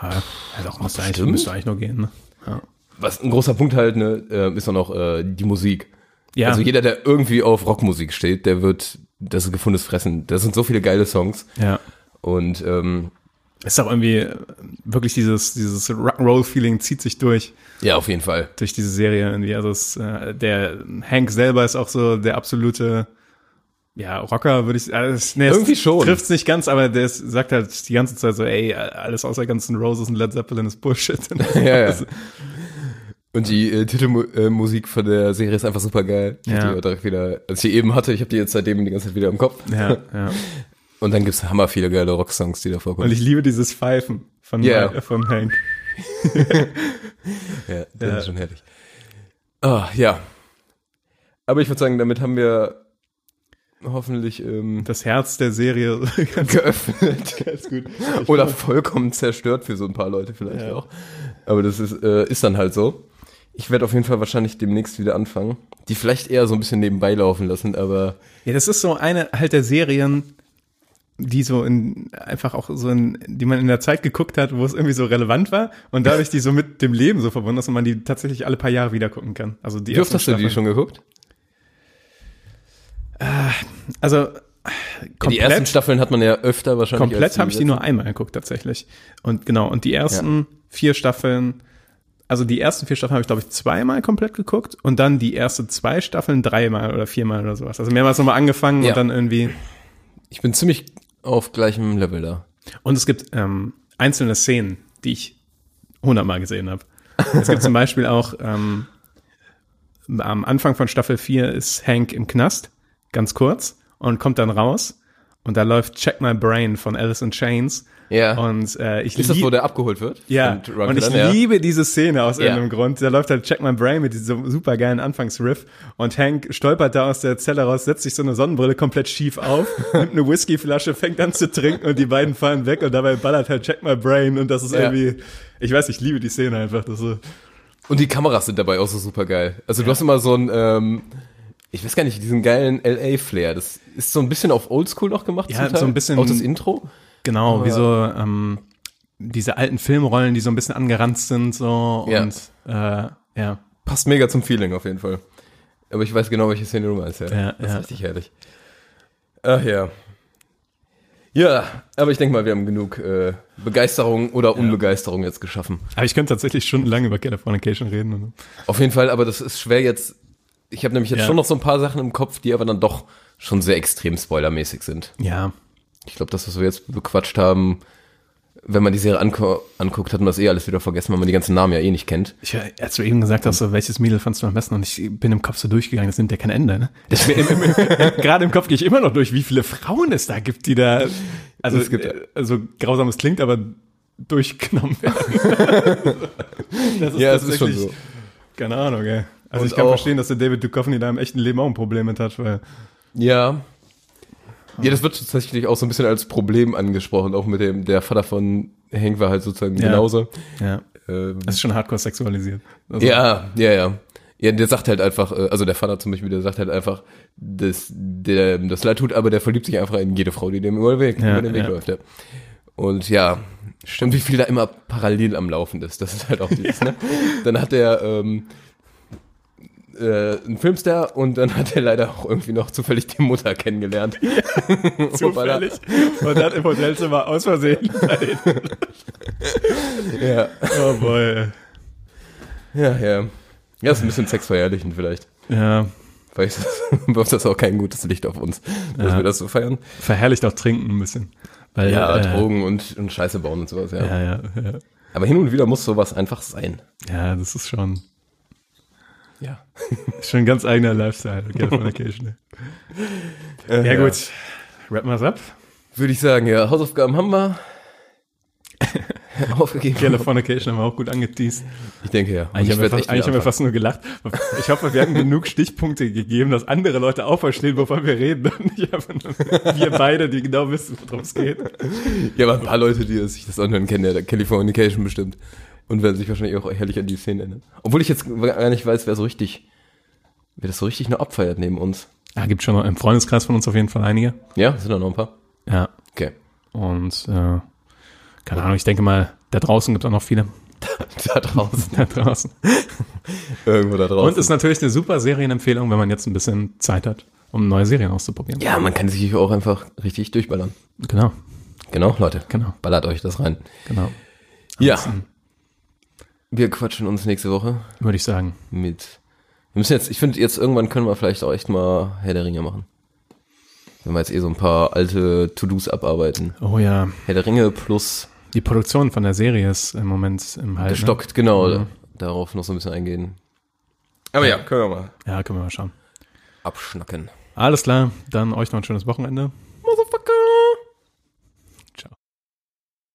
Ja, also auch müsste, eigentlich, müsste eigentlich nur gehen. Ne? Ja. was ein großer Punkt halt, ne, äh, ist dann auch äh, die Musik. Ja. Also jeder, der irgendwie auf Rockmusik steht, der wird, das ist gefundenes Fressen. Das sind so viele geile Songs. ja. Und ähm, Ist auch irgendwie äh, wirklich dieses, dieses Rock'n'Roll-Feeling zieht sich durch, ja, auf jeden Fall. durch diese Serie irgendwie. Also es, äh, der Hank selber ist auch so der absolute ja, Rocker würde ich also nee, es Irgendwie schon. Trifft's nicht ganz, aber der ist, sagt halt die ganze Zeit so, ey, alles außer ganzen Roses und Led Zeppelin ist Bullshit. Ja, ja. Und die äh, Titelmusik von der Serie ist einfach super geil. Ich Ja. die direkt wieder, als ich die eben hatte, ich habe die jetzt seitdem die ganze Zeit wieder im Kopf. ja, ja. Und dann gibt's hammer viele geile Rocksongs, die da vorkommen. Und ich liebe dieses Pfeifen von, Ja. äh, von Hank. ja, das Ja. ist schon herrlich. Ah, ja. Aber ich würde sagen, damit haben wir hoffentlich ähm, Das Herz der Serie. ganz, geöffnet. ganz gut. Oder vollkommen zerstört für so ein paar Leute vielleicht Ja. auch. Aber das ist, äh, ist dann halt so. Ich werde auf jeden Fall wahrscheinlich demnächst wieder anfangen. Die vielleicht eher so ein bisschen nebenbei laufen lassen, aber Ja, das ist so eine halt der Serien, die so in, einfach auch so in, die man in der Zeit geguckt hat, wo es irgendwie so relevant war und dadurch die so mit dem Leben so verbunden ist und man die tatsächlich alle paar Jahre wieder gucken kann. Also die wie oft hast du die Staffeln. schon geguckt? Also Die komplett, ersten Staffeln hat man ja öfter wahrscheinlich. komplett habe ich die nur einmal geguckt tatsächlich. Und genau, und die ersten vier Staffeln, also die ersten vier Staffeln habe ich glaube ich zweimal komplett geguckt und dann die ersten zwei Staffeln dreimal oder viermal oder sowas. Also mehrmals nochmal angefangen Ja. und dann irgendwie Ich bin ziemlich auf gleichem Level da. Und es gibt ähm, einzelne Szenen, die ich hundertmal gesehen habe. Es gibt zum Beispiel auch ähm, am Anfang von Staffel 4 ist Hank im Knast, ganz kurz, und kommt dann raus und da läuft Check My Brain von Alice in Chains. Ja. Und äh, ich ist das, wo der abgeholt wird? ja, und ich? Ja. liebe diese Szene aus Ja. irgendeinem Grund. Da läuft halt Check My Brain mit diesem super geilen Anfangsriff und Hank stolpert da aus der Zelle raus, setzt sich so eine Sonnenbrille komplett schief auf, nimmt eine Whiskyflasche, fängt an zu trinken und die beiden fallen weg und dabei ballert halt Check My Brain und das ist Ja. irgendwie, ich weiß, ich liebe die Szene einfach. Das so, Und die Kameras sind dabei auch so super geil. Also du hast immer so ein, ähm, ich weiß gar nicht, diesen geilen LA-Flair. Das ist so ein bisschen auf Oldschool noch gemacht. Ja, so ein bisschen- Auch das Intro. genau, wie so ähm, diese alten Filmrollen, die so ein bisschen angeranzt sind so Ja. und äh, ja. Passt mega zum Feeling auf jeden Fall. Aber ich weiß genau, welche Szene du meinst. Ja, Ja, das ja. ist richtig herrlich. Ach ja. Ja, aber ich denke mal, wir haben genug äh, Begeisterung oder Unbegeisterung jetzt geschaffen. Aber ich könnte tatsächlich stundenlang über Californication reden. Auf jeden Fall, aber das ist schwer jetzt. Ich habe nämlich jetzt Ja. schon noch so ein paar Sachen im Kopf, die aber dann doch schon sehr extrem spoilermäßig sind. ja, Ich glaube, das, was wir jetzt bequatscht haben, wenn man die Serie angu anguckt, hat man das eh alles wieder vergessen, weil man die ganzen Namen ja eh nicht kennt. Ich, als du eben gesagt hast, so, welches Mädel fandst du am besten und ich bin im Kopf so durchgegangen, das nimmt ja kein Ende, ne? Gerade im Kopf gehe ich immer noch durch, wie viele Frauen es da gibt, die da, also, Es gibt- also grausam es klingt, aber durchgenommen werden. das Ja, es ist schon so. Keine Ahnung, ey. Also Und ich kann auch- verstehen, dass der David Duchovny da im echten Leben auch ein Problem mit hat, weil, Ja. Ja, das wird tatsächlich auch so ein bisschen als Problem angesprochen, auch mit dem, der Vater von Hank war halt sozusagen Ja. genauso. ja, Ähm, das ist schon hardcore sexualisiert. Also, ja, ja, ja. Ja, der sagt halt einfach, äh, also der Vater zum Beispiel, der sagt halt einfach, dass der das leid tut, aber der verliebt sich einfach in jede Frau, die dem über den Weg, Ja, über den Weg ja. läuft. Ja. Und ja, stimmt, wie viel da immer parallel am Laufen ist. Das ist halt auch dieses, ne? Dann hat er ähm, äh, einen Filmstar und dann hat er leider auch irgendwie noch zufällig die Mutter kennengelernt. Zufällig. Und hat im Hotelzimmer aus Versehen. Ja, oh boy. ja, ja. Ja, ist ein bisschen sexverherrlichend vielleicht. Ja, Weil ich, wirft das auch kein gutes Licht auf uns, dass Ja. wir das so feiern. verherrlicht auch trinken ein bisschen. Weil, Ja, äh, Drogen und, und Scheiße bauen und sowas, ja. Ja, ja, ja. Aber hin und wieder muss sowas einfach sein. Ja, das ist schon, Ja. schon ein ganz eigener Lifestyle, Californication. ja, ja, gut. Rappen wir's ab. Würde ich sagen, ja, Hausaufgaben haben wir. Aufgegeben. Californication haben wir auch gut angeteased. Ich denke ja. Und Eigentlich, ich haben wir, fast, eigentlich haben wir fast nur gelacht. Ich hoffe, wir haben genug Stichpunkte gegeben, dass andere Leute auch verstehen, wovon wir reden. Und nicht einfach nur wir beide, die genau wissen, worum es geht. Ja, aber ein paar Leute, die sich das anhören, kennen ja Californication bestimmt. Und werden sich wahrscheinlich auch herrlich an die Szene erinnern. Obwohl ich jetzt gar nicht weiß, wer so richtig, wer das so richtig noch abfeiert neben uns. Ja, gibt schon noch im Freundeskreis von uns auf jeden Fall einige. Ja, sind da noch ein paar? Ja. Okay. Und äh, keine Ahnung, ich denke mal, da draußen gibt es auch noch viele. Da draußen. Da draußen. Irgendwo da draußen. Und ist natürlich eine super Serienempfehlung, wenn man jetzt ein bisschen Zeit hat, um neue Serien auszuprobieren. ja, man kann sich auch einfach richtig durchballern. Genau, Genau, Leute. Genau. Ballert euch das rein. genau. Ja. Wir quatschen uns nächste Woche Würde ich sagen. mit. Wir müssen jetzt, ich finde, jetzt irgendwann können wir vielleicht auch echt mal Herr der Ringe machen. Wenn wir jetzt eh so ein paar alte To-Dos abarbeiten. Oh ja, Herr der Ringe plus die Produktion von der Serie ist im Moment im Halt. gestockt, genau. Mhm. Darauf noch so ein bisschen eingehen. Aber ja, können wir mal Ne? Ja, können wir mal schauen. abschnacken. Alles klar, dann euch noch ein schönes Wochenende.